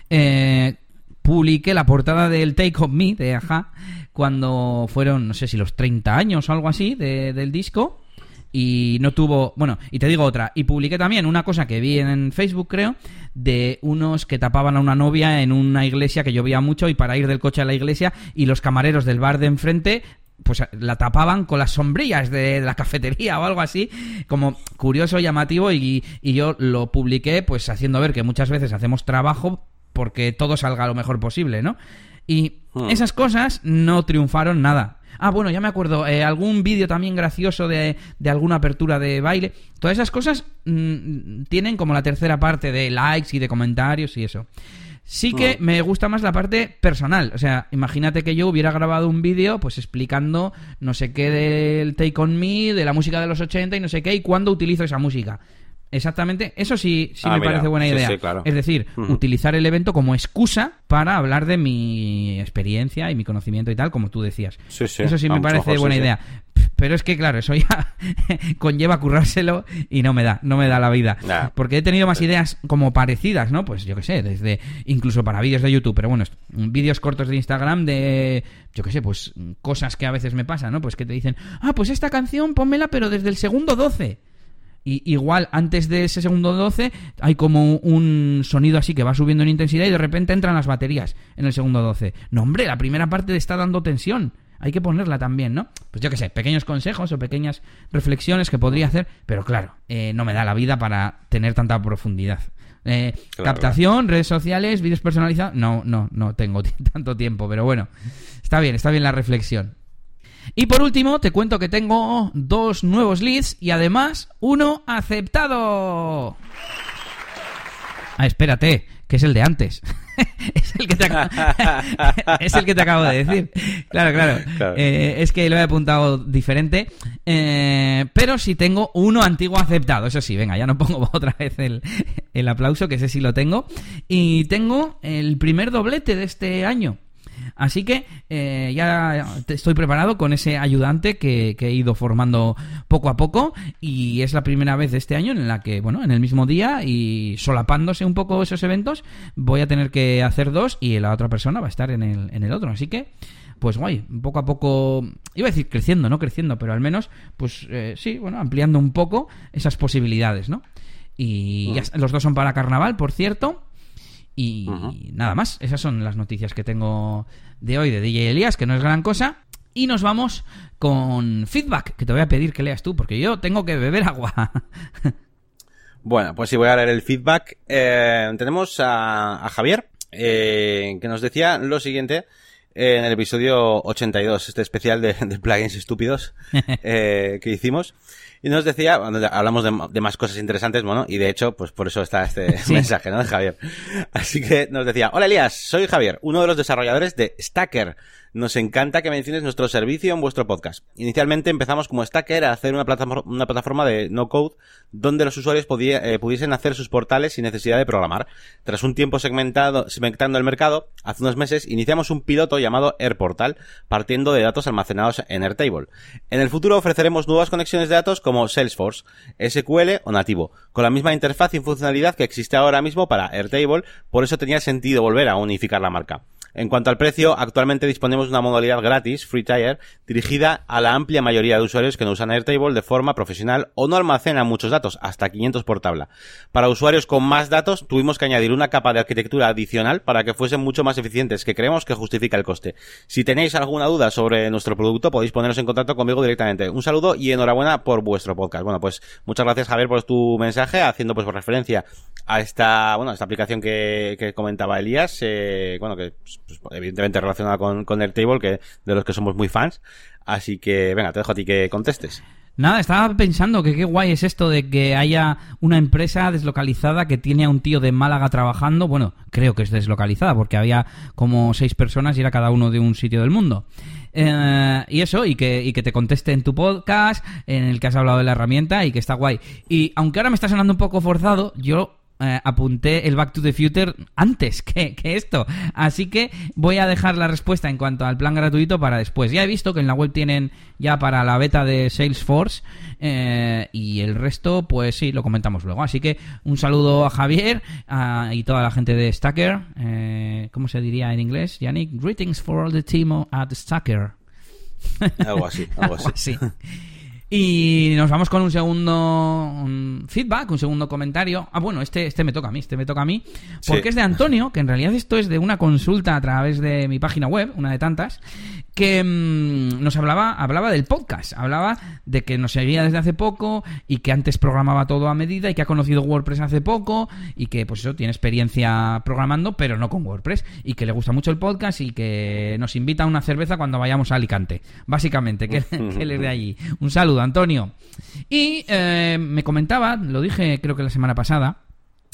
eh, publiqué la portada del Take On Me de Aja cuando fueron, no sé si los 30 años o algo así del disco y no tuvo, bueno, y te digo otra, y publiqué también una cosa que vi en Facebook, creo, de unos que tapaban a una novia en una iglesia que llovía mucho y para ir del coche a la iglesia y los camareros del bar de enfrente pues la tapaban con las sombrillas de, la cafetería o algo así, como curioso, llamativo y, y yo lo publiqué pues haciendo ver que muchas veces hacemos trabajo porque todo salga lo mejor posible, ¿no? Y hmm. esas cosas no triunfaron nada. Ah, bueno, ya me acuerdo, eh, algún vídeo también gracioso de, de, alguna apertura de baile. Todas esas cosas mm, tienen como la tercera parte de likes y de comentarios y eso. Sí que hmm. me gusta más la parte personal. O sea, imagínate que yo hubiera grabado un vídeo pues explicando no sé qué del Take On Me, de la música de los 80 y no sé qué, y cuándo utilizo esa música. Exactamente, eso sí, sí ah, me parece buena idea. Es decir, utilizar el evento como excusa para hablar de mi experiencia y mi conocimiento y tal, como tú decías. eso sí me parece buena idea. Pero es que, claro, eso ya conlleva currárselo y no me da, no me da la vida. Porque he tenido más ideas como parecidas, ¿no? Pues yo qué sé, desde incluso para vídeos de YouTube, pero bueno, vídeos cortos de Instagram de, yo qué sé, pues cosas que a veces me pasan, ¿no? Pues que te dicen, ah, pues esta canción pónmela, pero desde el segundo 12 y igual antes de ese segundo 12 hay como un sonido así que va subiendo en intensidad y de repente entran las baterías en el segundo 12. No, hombre, la primera parte está dando tensión. Hay que ponerla también, ¿no? Pues yo qué sé, pequeños consejos o pequeñas reflexiones que podría hacer, pero claro, eh, no me da la vida para tener tanta profundidad. Eh, captación, redes sociales, vídeos personalizados. No, no, no tengo tanto tiempo, pero bueno, está bien, está bien la reflexión. Y por último, te cuento que tengo dos nuevos leads y además uno aceptado. Ah, espérate, que es el de antes. es, el que te es el que te acabo de decir. Claro, claro. Eh, es que lo he apuntado diferente. Eh, pero sí tengo uno antiguo aceptado. Eso sí, venga, ya no pongo otra vez el, el aplauso, que ese sí lo tengo. Y tengo el primer doblete de este año. Así que eh, ya estoy preparado con ese ayudante que, he ido formando poco a poco y es la primera vez de este año en la que, bueno, en el mismo día y solapándose un poco esos eventos, voy a tener que hacer dos y la otra persona va a estar en el, en el otro. Así que pues guay, poco a poco, iba a decir creciendo, no creciendo, pero al menos, pues eh, sí, bueno, ampliando un poco esas posibilidades, ¿no? Y los dos son para carnaval, por cierto. Y nada más, esas son las noticias que tengo de hoy de DJ Elías, que no es gran cosa. Y nos vamos con feedback, que te voy a pedir que leas tú, porque yo tengo que beber agua. bueno, pues sí, voy a leer el feedback. Eh, tenemos a, Javier, eh, que nos decía lo siguiente en el episodio 82, este especial de, plugins estúpidos eh, que hicimos. Y nos decía, hablamos de, más cosas interesantes, bueno, y de hecho, pues por eso está este mensaje, ¿no? De Javier. Así que nos decía, hola Elías, soy Javier, uno de los desarrolladores de Stacker, nos encanta que menciones nuestro servicio en vuestro podcast. Inicialmente empezamos como Stacker a hacer una plataforma, una plataforma de no code donde los usuarios eh, pudiesen hacer sus portales sin necesidad de programar. Tras un tiempo segmentado, segmentando el mercado, hace unos meses iniciamos un piloto llamado AirPortal partiendo de datos almacenados en Airtable. En el futuro ofreceremos nuevas conexiones de datos como Salesforce, SQL o nativo, con la misma interfaz y funcionalidad que existe ahora mismo para Airtable, por eso tenía sentido volver a unificar la marca. En cuanto al precio, actualmente disponemos de una modalidad gratis, Free Tier, dirigida a la amplia mayoría de usuarios que no usan Airtable de forma profesional o no almacenan muchos datos, hasta 500 por tabla. Para usuarios con más datos, tuvimos que añadir una capa de arquitectura adicional para que fuesen mucho más eficientes, que creemos que justifica el coste. Si tenéis alguna duda sobre nuestro producto, podéis poneros en contacto conmigo directamente. Un saludo y enhorabuena por vuestro podcast. Bueno, pues muchas gracias Javier por tu mensaje, haciendo pues referencia a esta, bueno, esta aplicación que, comentaba Elías, eh, bueno, que pues, evidentemente relacionada con, con Airtable, que, de los que somos muy fans. Así que, venga, te dejo a ti que contestes. Nada, estaba pensando que qué guay es esto de que haya una empresa deslocalizada que tiene a un tío de Málaga trabajando. Bueno, creo que es deslocalizada porque había como seis personas y era cada uno de un sitio del mundo. Eh, y eso, y que, y que te conteste en tu podcast, en el que has hablado de la herramienta y que está guay. Y aunque ahora me está sonando un poco forzado, yo eh, apunté el Back to the Future antes que, esto. Así que voy a dejar la respuesta en cuanto al plan gratuito para después. Ya he visto que en la web tienen ya para la beta de Salesforce eh, y el resto, pues sí, lo comentamos luego. Así que un saludo a Javier y toda la gente de Stacker. Eh, ¿Cómo se diría en inglés, Yannick? Greetings for all the team at Stacker. Algo así, algo así. sí. Y nos vamos con un segundo feedback, un segundo comentario. Ah, bueno, este, este me toca a mí, este me toca a mí. Porque es de Antonio, que en realidad esto es de una consulta a través de mi página web, una de tantas, que mm, nos hablaba, hablaba del podcast, hablaba de que nos seguía desde hace poco y que antes programaba todo a medida y que ha conocido WordPress hace poco y que pues eso tiene experiencia programando pero no con WordPress y que le gusta mucho el podcast y que nos invita a una cerveza cuando vayamos a Alicante, básicamente, que, que le de allí. Un saludo, Antonio. Y eh, me comentaba, lo dije creo que la semana pasada,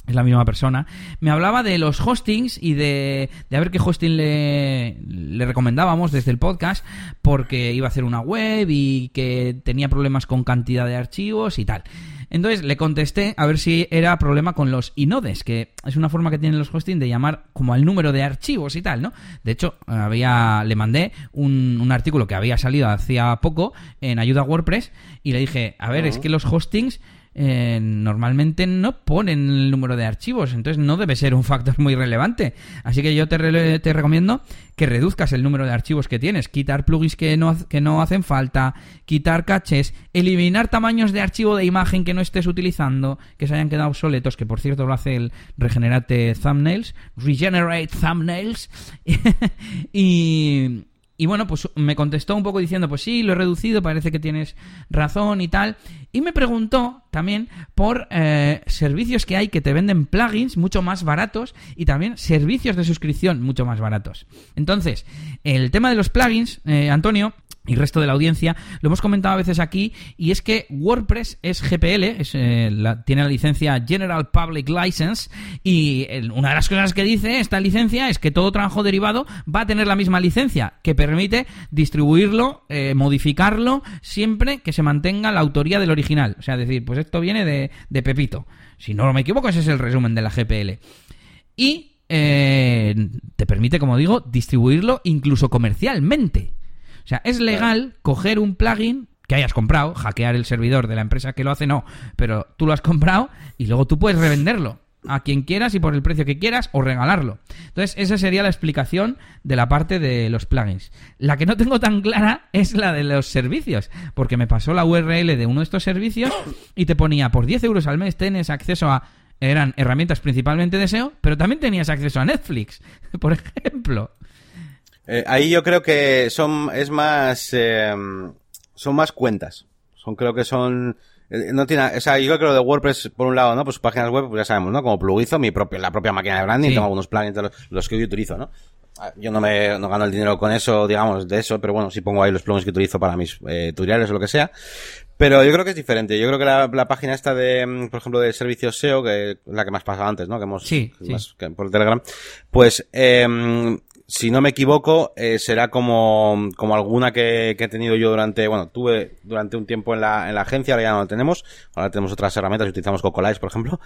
es la misma persona, me hablaba de los hostings y de, de a ver qué hosting le, le, recomendábamos desde el podcast, porque iba a hacer una web y que tenía problemas con cantidad de archivos y tal. Entonces le contesté a ver si era problema con los inodes, que es una forma que tienen los hosting de llamar como al número de archivos y tal, ¿no? De hecho, había, le mandé un, un artículo que había salido hacía poco en ayuda a WordPress y le dije, a ver, es que los hostings eh, normalmente no ponen el número de archivos, entonces no debe ser un factor muy relevante. Así que yo te, te recomiendo que reduzcas el número de archivos que tienes, quitar plugins que no, que no hacen falta, quitar caches, eliminar tamaños de archivo de imagen que no estés utilizando, que se hayan quedado obsoletos, que por cierto lo hace el Regenerate Thumbnails, Regenerate Thumbnails, y y bueno, pues me contestó un poco diciendo, pues sí, lo he reducido, parece que tienes razón y tal. Y me preguntó también por eh, servicios que hay que te venden plugins mucho más baratos y también servicios de suscripción mucho más baratos. Entonces, el tema de los plugins, eh, Antonio, y resto de la audiencia, lo hemos comentado a veces aquí, y es que WordPress es GPL, eh, tiene la licencia General Public License, y una de las cosas que dice esta licencia es que todo trabajo derivado va a tener la misma licencia, que permite distribuirlo, eh, modificarlo, siempre que se mantenga la autoría del original. O sea, decir, pues esto viene de, de Pepito. Si no me equivoco, ese es el resumen de la GPL. Y eh, te permite, como digo, distribuirlo incluso comercialmente. O sea, es legal coger un plugin que hayas comprado, hackear el servidor de la empresa que lo hace, no, pero tú lo has comprado y luego tú puedes revenderlo a quien quieras y por el precio que quieras o regalarlo. Entonces, esa sería la explicación de la parte de los plugins. La que no tengo tan clara es la de los servicios, porque me pasó la URL de uno de estos servicios y te ponía por 10 euros al mes tienes acceso a... Eran herramientas principalmente de SEO, pero también tenías acceso a Netflix, por ejemplo. Eh, ahí yo creo que son, es más, eh, son más cuentas. Son, creo que son, eh, no tiene, o sea, yo creo que lo de WordPress, por un lado, ¿no? Pues páginas web, pues ya sabemos, ¿no? Como plugizo, mi propia, la propia máquina de branding, tengo algunos plugins de los, que yo utilizo, ¿no? Ah, yo no me, no gano el dinero con eso, digamos, de eso, pero bueno, sí pongo ahí los plugins que utilizo para mis tutoriales o lo que sea. Pero yo creo que es diferente. Yo creo que la, la, página esta de, mm, por ejemplo, de servicios SEO, que es la que más pasado antes, ¿no? Que hemos, sí, más, Que por Telegram, pues, eh, si no me equivoco, eh, será como, como alguna que, que, he tenido yo durante, bueno, tuve durante un tiempo en la, en la agencia, ahora ya no la tenemos, ahora tenemos otras herramientas, utilizamos Cocolize, por ejemplo,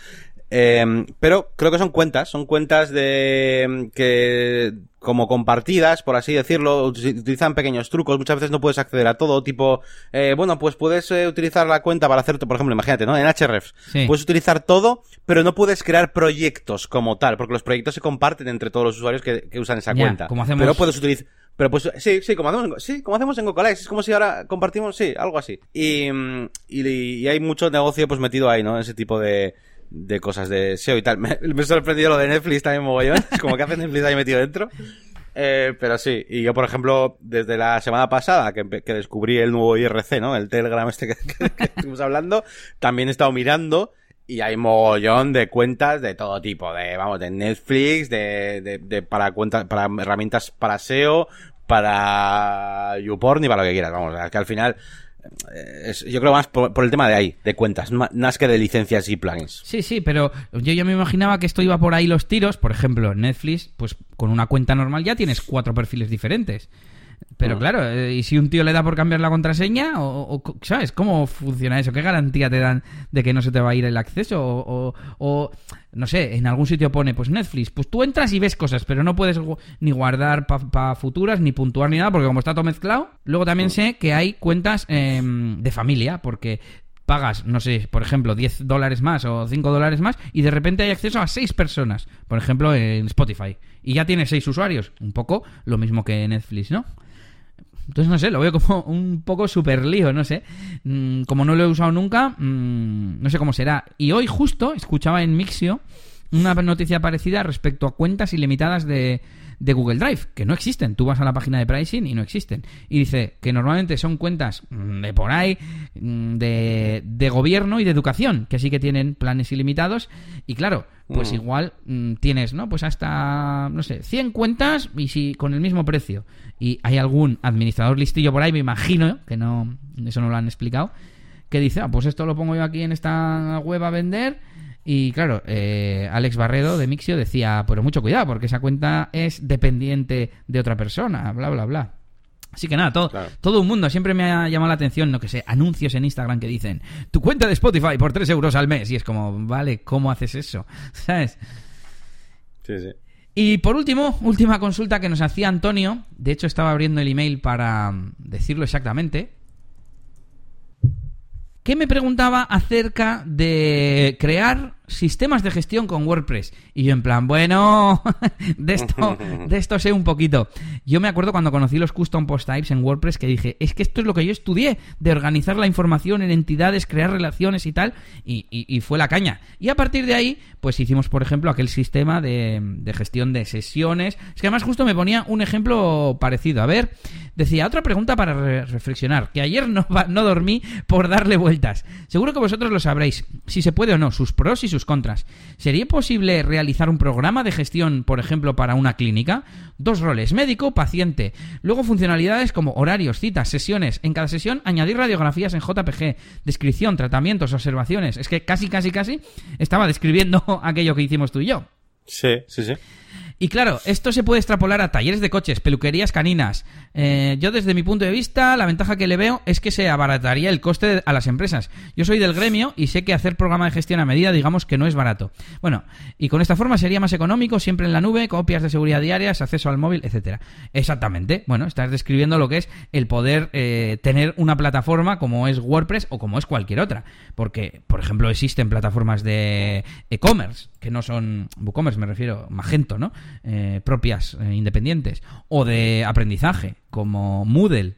eh, pero creo que son cuentas, son cuentas de, que, como compartidas, por así decirlo, utilizan pequeños trucos, muchas veces no puedes acceder a todo, tipo, eh, bueno, pues puedes eh, utilizar la cuenta para hacer, por ejemplo, imagínate, ¿no? En Hrefs, puedes utilizar todo, pero no puedes crear proyectos como tal, porque los proyectos se comparten entre todos los usuarios que, que usan esa cuenta. Como hacemos... Pero puedes utilizar, pero pues sí, sí, como hacemos, sí, como hacemos en Gocalize, es como si ahora compartimos, sí, algo así. Y, y, y hay mucho negocio pues metido ahí, ¿no? Ese tipo de, de cosas de SEO y tal. Me, me ha sorprendido lo de Netflix también mogollón. como que hace Netflix ahí metido dentro. Eh, pero sí, y yo por ejemplo, desde la semana pasada que, que descubrí el nuevo IRC, ¿no? El Telegram este que, que, estuvimos hablando, también he estado mirando y hay mogollón de cuentas de todo tipo, de, vamos, de Netflix, de, de, de para cuentas, para herramientas para SEO, para YouPorn y para lo que quieras, vamos, que al final eh, yo creo más por, el tema de ahí, de cuentas, más que de licencias y plugins. Sí, sí, pero yo ya me imaginaba que esto iba por ahí los tiros. Por ejemplo, Netflix, pues con una cuenta normal ya tienes cuatro perfiles diferentes. Pero claro, eh, ¿y si un tío le da por cambiar la contraseña? O, ¿Sabes? ¿Cómo funciona eso? ¿Qué garantía te dan de que no se te va a ir el acceso? O, no sé, en algún sitio pone, pues Netflix, pues tú entras y ves cosas, pero no puedes ni guardar para futuras, ni puntuar, ni nada, porque como está todo mezclado. Luego también sé que hay cuentas em, de familia, porque pagas, no sé, por ejemplo, 10 dólares más o 5 dólares más y de repente hay acceso a 6 personas, por ejemplo, en Spotify. Y ya tienes 6 usuarios, un poco lo mismo que Netflix, ¿no? Entonces, no sé, lo veo como un poco super lío, no sé. Mm, como no lo he usado nunca, mm, no sé cómo será. Y hoy justo escuchaba en Mixio una noticia parecida respecto a cuentas ilimitadas de, de Google Drive, que no existen. Tú vas a la página de pricing y no existen. Y dice que normalmente son cuentas mm, de por ahí, de, de gobierno y de educación, que sí que tienen planes ilimitados. Y claro, pues igual tienes, ¿no? Pues hasta, no sé, 100 cuentas y si con el mismo precio y hay algún administrador listillo por ahí, me imagino, que no, eso no lo han explicado, que dice, ah, pues esto lo pongo yo aquí en esta web a vender. Y claro, eh, Alex Barredo de Mixio decía, pero mucho cuidado, porque esa cuenta es dependiente de otra persona, bla, bla, bla. Así que nada, todo, todo un mundo. Siempre me ha llamado la atención, no que sé, anuncios en Instagram que dicen, tu cuenta de Spotify por 3 euros al mes. Y es como, vale, ¿cómo haces eso? ¿Sabes? Sí, sí. Y por último, última consulta que nos hacía Antonio. De hecho, estaba abriendo el email para mm, decirlo exactamente. Que me preguntaba acerca de crear sistemas de gestión con WordPress. Y yo en plan, bueno, de esto, de esto sé un poquito. Yo me acuerdo cuando conocí los custom post types en WordPress que dije, es que esto es lo que yo estudié, de organizar la información en entidades, crear relaciones y tal, y, fue la caña. Y a partir de ahí, pues hicimos, por ejemplo, aquel sistema de, de gestión de sesiones. Es que además justo me ponía un ejemplo parecido. A ver, decía, otra pregunta para reflexionar, que ayer no, no dormí por darle vueltas. Seguro que vosotros lo sabréis, si se puede o no, sus pros y sus contras. ¿Sería posible realizar un programa de gestión, por ejemplo, para una clínica? Dos roles, médico, paciente. Luego funcionalidades como horarios, citas, sesiones. En cada sesión añadir radiografías en JPG, descripción, tratamientos, observaciones. Es que casi, casi, casi estaba describiendo aquello que hicimos tú y yo. Sí, sí, sí. Y claro, esto se puede extrapolar a talleres de coches, peluquerías caninas. Eh, yo desde mi punto de vista, la ventaja que le veo es que se abarataría el coste a las empresas. Yo soy del gremio y sé que hacer programa de gestión a medida, digamos que no es barato. Bueno, y con esta forma sería más económico, siempre en la nube, copias de seguridad diarias, acceso al móvil, etcétera. Exactamente. Bueno, estás describiendo lo que es el poder eh, tener una plataforma como es WordPress o como es cualquier otra. Porque, por ejemplo, existen plataformas de e-commerce que no son WooCommerce, me refiero, Magento, ¿no? Eh, propias, eh, independientes, o de aprendizaje, como Moodle,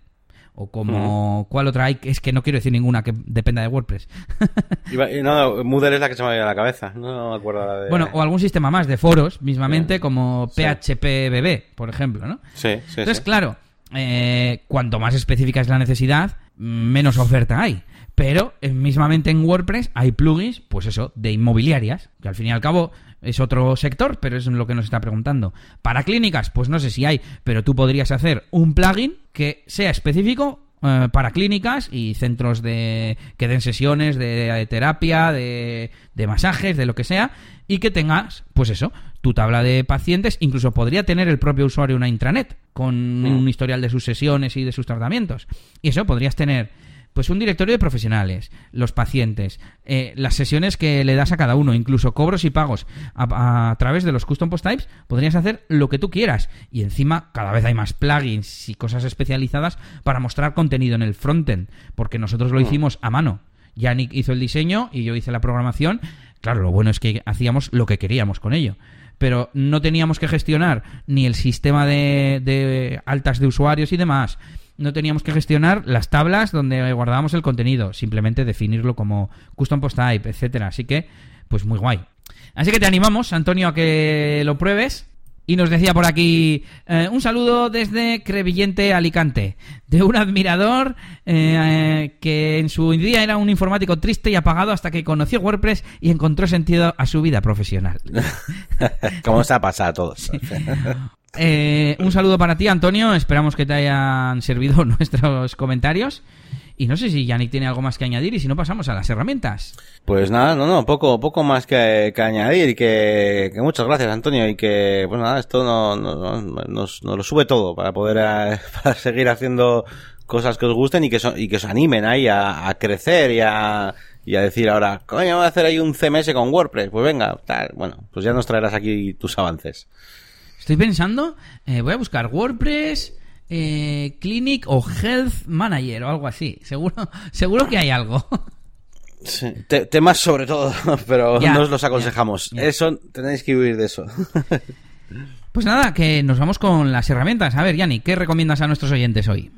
o como cuál otra hay, es que no quiero decir ninguna que dependa de WordPress. no, Moodle es la que se me ido a la cabeza, no me acuerdo la de... Bueno, o algún sistema más de foros, mismamente, como PHPBB, por ejemplo, ¿no? Sí, sí. Entonces, claro, eh, cuanto más específica es la necesidad, menos oferta hay. Pero mismamente en WordPress hay plugins, pues eso, de inmobiliarias, que al fin y al cabo es otro sector, pero es lo que nos está preguntando. Para clínicas, pues no sé si hay, pero tú podrías hacer un plugin que sea específico eh, para clínicas y centros de que den sesiones de, terapia, de, de, masajes, de lo que sea, y que tengas, pues eso, tu tabla de pacientes, incluso podría tener el propio usuario una intranet con mm. un historial de sus sesiones y de sus tratamientos. Y eso podrías tener pues un directorio de profesionales, los pacientes, eh, las sesiones que le das a cada uno, incluso cobros y pagos a, través de los custom post types, podrías hacer lo que tú quieras. Y encima cada vez hay más plugins y cosas especializadas para mostrar contenido en el frontend, porque nosotros lo mm. hicimos a mano. Yannick hizo el diseño y yo hice la programación. Claro, lo bueno es que hacíamos lo que queríamos con ello pero no teníamos que gestionar ni el sistema de, de, altas de usuarios y demás, no teníamos que gestionar las tablas donde guardábamos el contenido, simplemente definirlo como custom post type, etcétera. Así que, pues muy guay. Así que te animamos, Antonio, a que lo pruebes. Y nos decía por aquí eh, un saludo desde Crevillente, Alicante, de un admirador eh, que en su día era un informático triste y apagado hasta que conoció WordPress y encontró sentido a su vida profesional. ¿Cómo se ha pasado a todos? Eh, un saludo para ti, Antonio. Esperamos que te hayan servido nuestros comentarios. Y no sé si Yannick tiene algo más que añadir y si no pasamos a las herramientas. Pues nada, no, no, poco, poco más que, añadir que, que, muchas gracias Antonio y que, pues nada, esto no, no, no nos, lo sube todo para poder eh, para seguir haciendo cosas que os gusten y que, os animen ahí a, crecer y a, a decir ahora, coño, voy a hacer ahí un CMS con WordPress. Pues venga, tal, bueno, pues ya nos traerás aquí tus avances. Estoy pensando, eh, voy a buscar WordPress, eh, Clinic o Health Manager o algo así. Seguro, seguro que hay algo. Sí, te, temas sobre todo, pero ya, no os los aconsejamos. Ya, ya. Eso, tenéis que huir de eso. Pues nada, que nos vamos con las herramientas. A ver, Yanni, ¿qué recomiendas a nuestros oyentes hoy?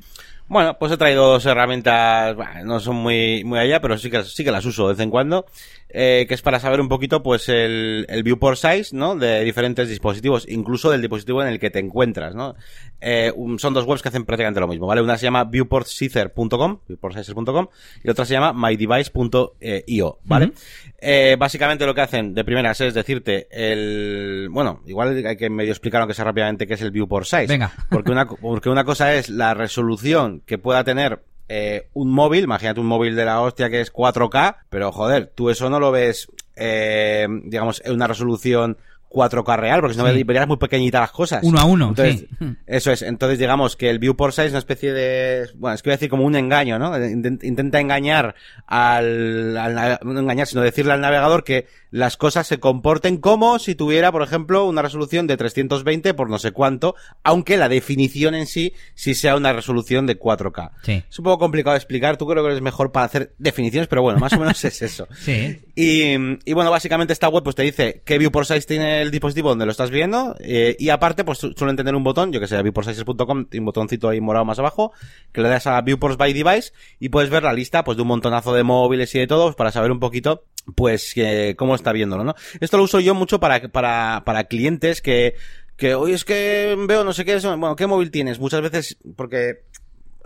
Bueno, pues he traído dos herramientas, bueno, no son muy, muy allá, pero sí que, sí que las uso de vez en cuando, eh, que es para saber un poquito, pues, el, el viewport size, ¿no? De diferentes dispositivos, incluso del dispositivo en el que te encuentras, ¿no? Eh, un, son dos webs que hacen prácticamente lo mismo, ¿vale? Una se llama viewportsizer.com, viewportsizer.com, y otra se llama mydevice.io, ¿vale? Uh -huh. eh, básicamente lo que hacen de primeras es decirte el, bueno, igual hay que medio explicar aunque sea rápidamente qué es el viewport size. Venga. Porque una, porque una cosa es la resolución que pueda tener eh, un móvil, imagínate un móvil de la hostia que es 4K, pero joder, tú eso no lo ves, eh, digamos, en una resolución 4K real, porque si no sí. verías muy pequeñitas las cosas. Uno a uno, Entonces, sí. Eso es. Entonces, digamos que el viewport size es una especie de, bueno, es que voy a decir como un engaño, ¿no? Intenta engañar al, al no engañar, sino decirle al navegador que las cosas se comporten como si tuviera, por ejemplo, una resolución de 320 por no sé cuánto, aunque la definición en sí sí sea una resolución de 4K. Sí. Es un poco complicado de explicar, tú creo que eres mejor para hacer definiciones, pero bueno, más o menos es eso. Sí. Y, y, bueno, básicamente esta web pues te dice qué viewport size tiene el dispositivo donde lo estás viendo, eh, y aparte pues suelen tener un botón, yo que sé, viewportsizes.com, un botoncito ahí morado más abajo, que le das a viewports by device y puedes ver la lista pues de un montonazo de móviles y de todo, pues, para saber un poquito pues eh, cómo está viéndolo, ¿no? Esto lo uso yo mucho para, para, para clientes que, que hoy es que veo no sé qué bueno, ¿qué móvil tienes? Muchas veces, porque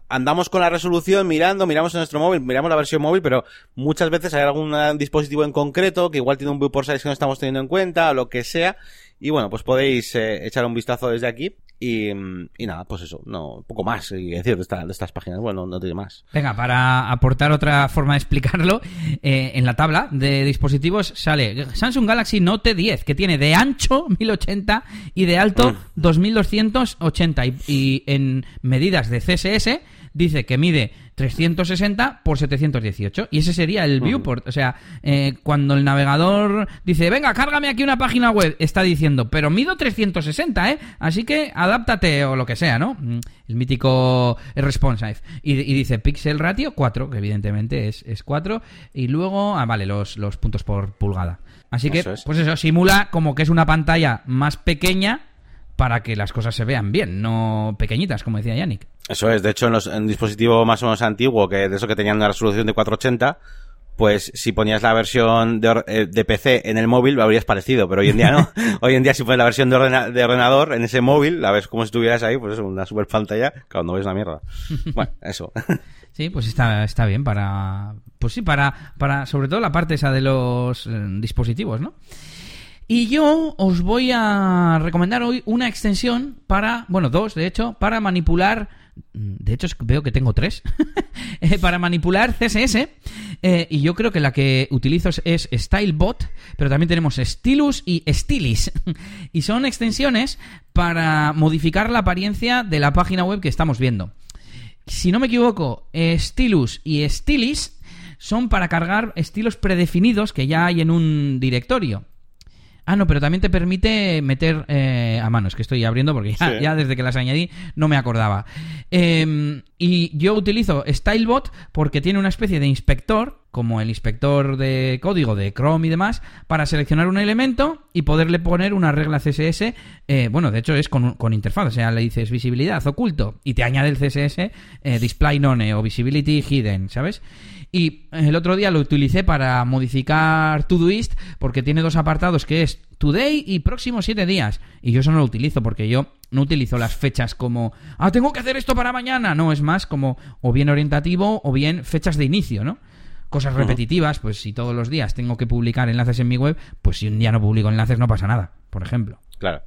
andamos con la resolución mirando, miramos en nuestro móvil, miramos la versión móvil, pero muchas veces hay algún dispositivo en concreto que igual tiene un viewport size que no estamos teniendo en cuenta, o lo que sea, y bueno, pues podéis eh, echar un vistazo desde aquí. Y, y, nada, pues eso, no, poco más y decir de, esta, de estas páginas, bueno, no tiene más. Venga, para aportar otra forma de explicarlo, eh, en la tabla de dispositivos sale Samsung Galaxy Note 10, que tiene de ancho 1080 y de alto mm. 2280 y, y en medidas de CSS dice que mide 360 por 718 y ese sería el viewport. O sea, eh, cuando el navegador dice, venga, cárgame aquí una página web, está diciendo, pero mido 360, ¿eh? Así que adáptate o lo que sea, ¿no? El mítico responsive. Y, y dice pixel ratio 4, que evidentemente es, es 4, y luego, ah, vale, los, los puntos por pulgada. Así que, es. pues eso, simula como que es una pantalla más pequeña para que las cosas se vean bien, no pequeñitas, como decía Yannick. Eso es, de hecho, en, los, en un dispositivo más o menos antiguo, que de eso que tenían una resolución de 480, pues si ponías la versión de, eh, de, PC en el móvil lo habrías parecido, pero hoy en día no. hoy en día si pones la versión de, ordena, de, ordenador en ese móvil, la ves como si estuvieras ahí, pues es una super pantalla, cuando ves una mierda. Bueno, eso. Sí, pues está, está bien para, pues sí, para, para, sobre todo la parte esa de los eh, dispositivos, ¿no? Y yo os voy a recomendar hoy una extensión para, bueno, dos de hecho, para manipular, de hecho veo que tengo tres, eh, para manipular CSS. Eh, y yo creo que la que utilizo es StyleBot, pero también tenemos Stylus y Stylis. y son extensiones para modificar la apariencia de la página web que estamos viendo. Si no me equivoco, Stylus y Stylis son para cargar estilos predefinidos que ya hay en un directorio. Ah, no, pero también te permite meter eh, a mano. Es que estoy abriendo porque ya, sí. ya, desde que las añadí no me acordaba. Eh, y yo utilizo StyleBot porque tiene una especie de inspector, como el inspector de código de Chrome y demás, para seleccionar un elemento y poderle poner una regla CSS. Eh, bueno, de hecho es con, con, interfaz. O sea, le dices visibilidad, oculto, y te añade el CSS eh, display none o visibility hidden, ¿sabes? Y el otro día lo utilicé para modificar Todoist porque tiene dos apartados que es Today y próximos siete días. Y yo eso no lo utilizo porque yo no utilizo las fechas como, ah, tengo que hacer esto para mañana. No, es más como o bien orientativo o bien fechas de inicio, ¿no? Cosas repetitivas, pues si todos los días tengo que publicar enlaces en mi web, pues si un día no publico enlaces no pasa nada, por ejemplo. Claro.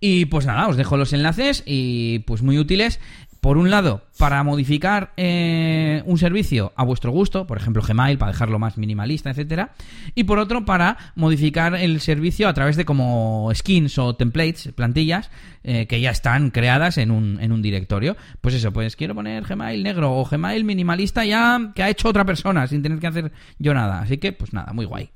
Y pues nada, os dejo los enlaces y pues muy útiles por un lado, para modificar eh, un servicio a vuestro gusto, por ejemplo Gmail, para dejarlo más minimalista, etcétera, y por otro, para modificar el servicio a través de como skins o templates, plantillas, eh, que ya están creadas en un, en un directorio. Pues eso, pues quiero poner Gmail negro o Gmail minimalista ya que ha hecho otra persona, sin tener que hacer yo nada. Así que, pues nada, muy guay.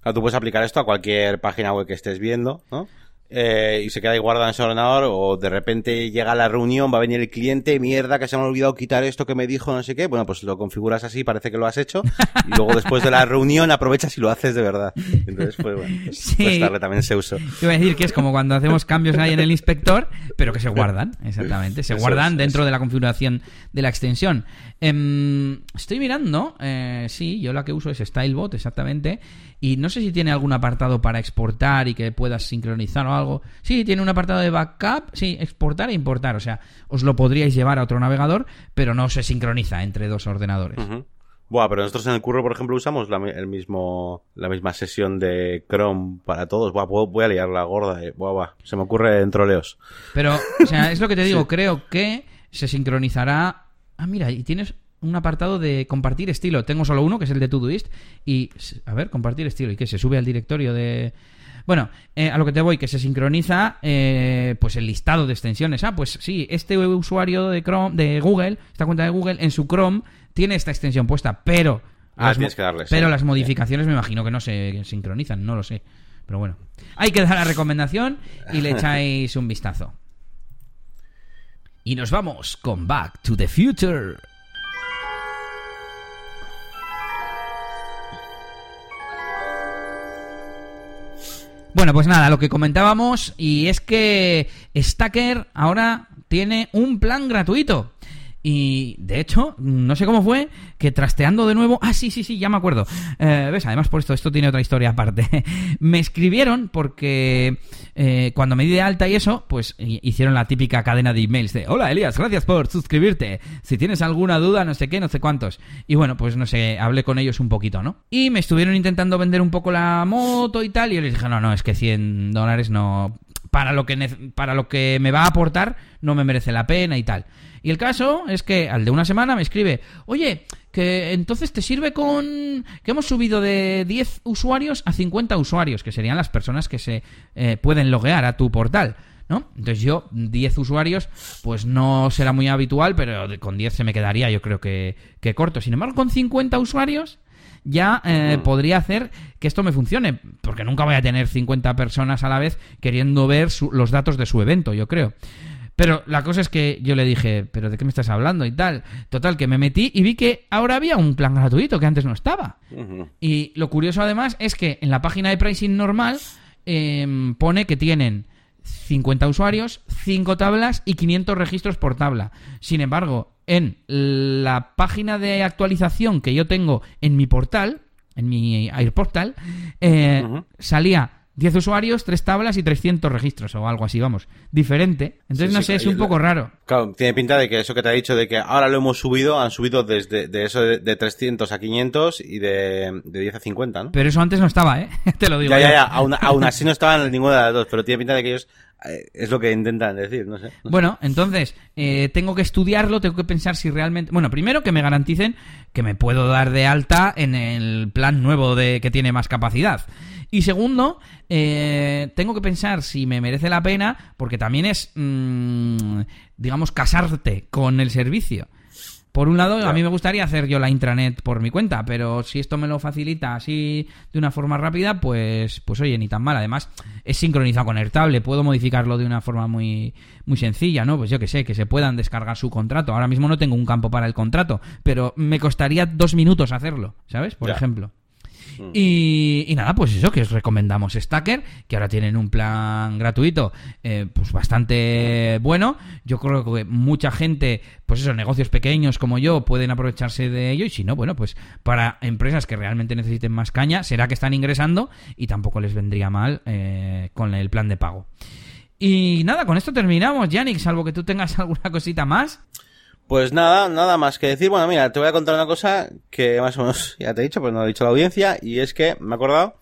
Claro, tú puedes aplicar esto a cualquier página web que estés viendo, ¿no? Eh, y se queda ahí guardado en su ordenador o de repente llega la reunión, va a venir el cliente, mierda, que se me ha olvidado quitar esto que me dijo, no sé qué, bueno, pues lo configuras así, parece que lo has hecho y luego después de la reunión aprovechas y lo haces de verdad. Entonces, pues bueno, pues, Sí. darle también ese uso. Iba a decir que es como cuando hacemos cambios ahí en el inspector, pero que se guardan, exactamente. Se Eso guardan dentro eso. de la configuración de la extensión. Em, estoy mirando, eh, sí, yo la que uso es StyleBot, exactamente. Y no sé si tiene algún apartado para exportar y que puedas sincronizar o algo. Sí, tiene un apartado de backup, sí, exportar e importar. O sea, os lo podríais llevar a otro navegador, pero no se sincroniza entre dos ordenadores. Ujú. Buah, pero nosotros en el curro, por ejemplo, usamos la, el mismo, la misma sesión de Chrome para todos. Buah, voy a liar la gorda. eh. Buah, buah. Se me ocurre en troleos. Pero, o sea, es lo que te digo, creo que se sincronizará. Ah, mira, y tienes un apartado de compartir estilo. Tengo solo uno, que es el de Todoist. Y, a ver, compartir estilo. ¿Y que ¿Se sube al directorio de...? Bueno, eh, a lo que te voy, que se sincroniza eh, pues el listado de extensiones. Ah, pues sí, este usuario de Chrome, de Google, esta cuenta de Google, en su Chrome tiene esta extensión puesta, pero... Ah, las que. Pero las modificaciones me imagino que no se sincronizan, no lo sé. Pero bueno, hay que dar la recomendación y le echáis un vistazo. Y nos vamos con Back to the Future. Bueno, pues nada, lo que comentábamos y es que Stacker ahora tiene un plan gratuito. Y de hecho, no sé cómo fue, que trasteando de nuevo. Ah, sí, sí, sí, ya me acuerdo. Eh, ¿Ves? Además, por esto, esto tiene otra historia aparte. me escribieron porque eh, cuando me di de alta y eso, pues hi- hicieron la típica cadena de emails de: Hola Elías, gracias por suscribirte. Si tienes alguna duda, no sé qué, no sé cuántos. Y bueno, pues no sé, hablé con ellos un poquito, ¿no? Y me estuvieron intentando vender un poco la moto y tal. Y yo les dije: No, no, es que 100 dólares no para lo que para lo que me va a aportar no me merece la pena y tal. Y el caso es que al de una semana me escribe, oye, que entonces te sirve con que hemos subido de 10 usuarios a 50 usuarios, que serían las personas que se eh, pueden loguear a tu portal. ¿No? Entonces yo, 10 usuarios, pues no será muy habitual, pero con 10 se me quedaría yo creo que, que corto. Sin embargo, con 50 usuarios, ya eh, podría hacer que esto me funcione, porque nunca voy a tener 50 personas a la vez queriendo ver su- los datos de su evento, yo creo. Pero la cosa es que yo le dije, ¿pero de qué me estás hablando y tal? Total, que me metí y vi que ahora había un plan gratuito que antes no estaba. Y lo curioso además es que en la página de pricing normal em, pone que tienen 50 usuarios, 5 tablas y 500 registros por tabla. Sin embargo, en la página de actualización que yo tengo en mi portal, en mi AirPortal, eh, salía 10 usuarios, 3 tablas y 300 registros o algo así, vamos, diferente. Entonces, Sí, no sí, sé, es un poco raro. Claro, tiene pinta de que eso que te ha dicho de que ahora lo hemos subido, han subido desde de eso de, de 300 a 500 y de, de 10 a 50, ¿no? Pero eso antes no estaba, ¿eh? Te lo digo. ya, ya, ya, aún, aún así no estaban en ninguna de las dos, pero tiene pinta de que ellos es lo que intentan decir, no sé. Bueno, entonces, eh, tengo que estudiarlo, tengo que pensar si realmente... Bueno, primero que me garanticen que me puedo dar de alta en el plan nuevo de que tiene más capacidad. Y segundo, eh, tengo que pensar si me merece la pena, porque también es, mm, digamos, casarte con el servicio. Por un lado, a mí me gustaría hacer yo la intranet por mi cuenta, pero si esto me lo facilita así de una forma rápida, pues, pues oye, ni tan mal. Además, es sincronizado con Airtable, puedo modificarlo de una forma muy, muy sencilla, ¿no? Pues yo que sé, que se puedan descargar su contrato. Ahora mismo no tengo un campo para el contrato, pero me costaría dos minutos hacerlo, ¿sabes? Por Ya. ejemplo. Y, y nada, pues eso, que os recomendamos Stacker, que ahora tienen un plan gratuito, eh, pues bastante bueno. Yo creo que mucha gente, pues eso, negocios pequeños como yo, pueden aprovecharse de ello. Y si no, bueno, pues para empresas que realmente necesiten más caña, será que están ingresando y tampoco les vendría mal eh, con el plan de pago. Y nada, con esto terminamos, Yannick, salvo que tú tengas alguna cosita más. Pues nada, nada más que decir. Bueno, mira, te voy a contar una cosa que más o menos ya te he dicho, pues no lo ha dicho la audiencia, y es que me he acordado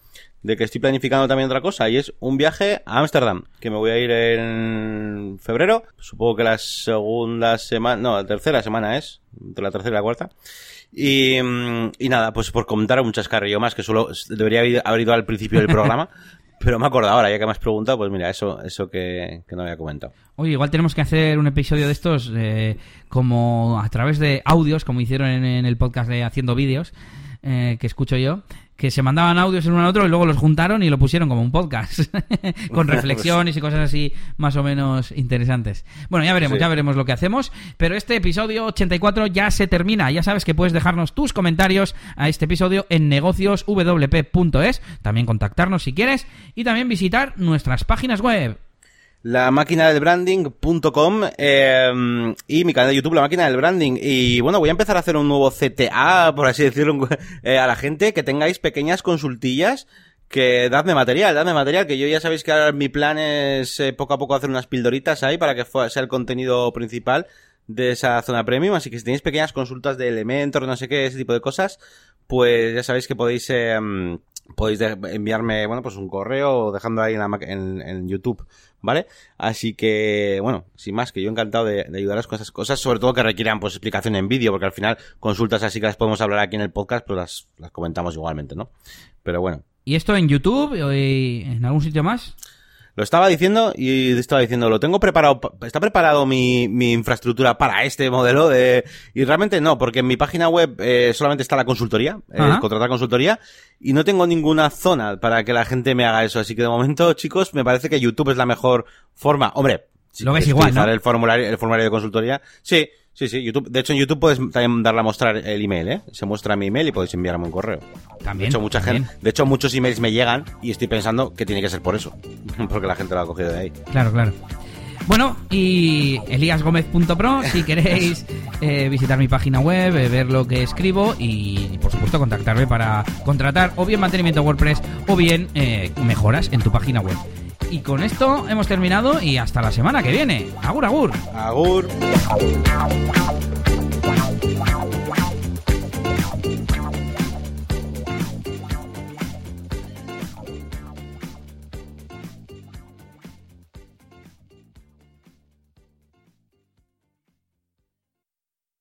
de que estoy planificando también otra cosa y es un viaje a Ámsterdam, que me voy a ir en febrero, supongo que la segunda semana, no, la tercera semana es, entre la tercera y la cuarta. Y, mm, nada, pues por comentar un chascarrillo más que solo debería haber ido al principio del programa, pero me acuerdo ahora, ya que me has preguntado, pues mira, eso, eso que, que no había comentado. Oye, igual tenemos que hacer un episodio de estos eh, como a través de audios, como hicieron en, en el podcast de Haciendo Vídeos, eh, que escucho yo, que se mandaban audios el uno al otro y luego los juntaron y lo pusieron como un podcast, con reflexiones y cosas así más o menos interesantes. Bueno, ya veremos, ya veremos lo que hacemos, pero este episodio 84 ya se termina. Ya sabes que puedes dejarnos tus comentarios a este episodio en negocioswp.es, también contactarnos si quieres y también visitar nuestras páginas web la máquina del branding.com eh, y mi canal de YouTube, la máquina del branding. Y bueno, voy a empezar a hacer un nuevo CTA, por así decirlo, eh, a la gente, que tengáis pequeñas consultillas que dadme material, dadme material, que yo ya sabéis que ahora mi plan es eh, poco a poco hacer unas pildoritas ahí para que sea el contenido principal de esa zona premium, así que si tenéis pequeñas consultas de Elementor, no sé qué, ese tipo de cosas, pues ya sabéis que podéis em, podéis enviarme, bueno, pues un correo dejando ahí en, la, en, YouTube, ¿vale? Así que, bueno, sin más, que yo encantado de, ayudaros con esas cosas, sobre todo que requieran, pues, explicación en vídeo, porque al final consultas así que las podemos hablar aquí en el podcast, pues las, las comentamos igualmente, ¿no? Pero bueno. ¿Y esto en YouTube y en algún sitio más? Lo estaba diciendo y estaba diciendo, lo tengo preparado, está preparado mi, mi infraestructura para este modelo de, y realmente no, porque en mi página web eh, solamente está la consultoría, eh, contratar consultoría, y no tengo ninguna zona para que la gente me haga eso. Así que de momento, chicos, me parece que YouTube es la mejor forma. Hombre, lo ves igual, ¿no? el formulario, el formulario de consultoría. Sí, Sí, sí, YouTube. De hecho, en YouTube puedes también darle a mostrar el email, ¿eh? Se muestra mi email y podéis enviarme un correo. También. De hecho, mucha gente, de hecho, muchos emails me llegan y estoy pensando que tiene que ser por eso. Porque la gente lo ha cogido de ahí. Claro, claro. Bueno, y eliasgomez.pro si queréis eh, visitar mi página web, eh, ver lo que escribo y, por supuesto, contactarme para contratar o bien mantenimiento WordPress o bien eh, mejoras en tu página web. Y con esto hemos terminado y hasta la semana que viene. Agur, agur. Agur.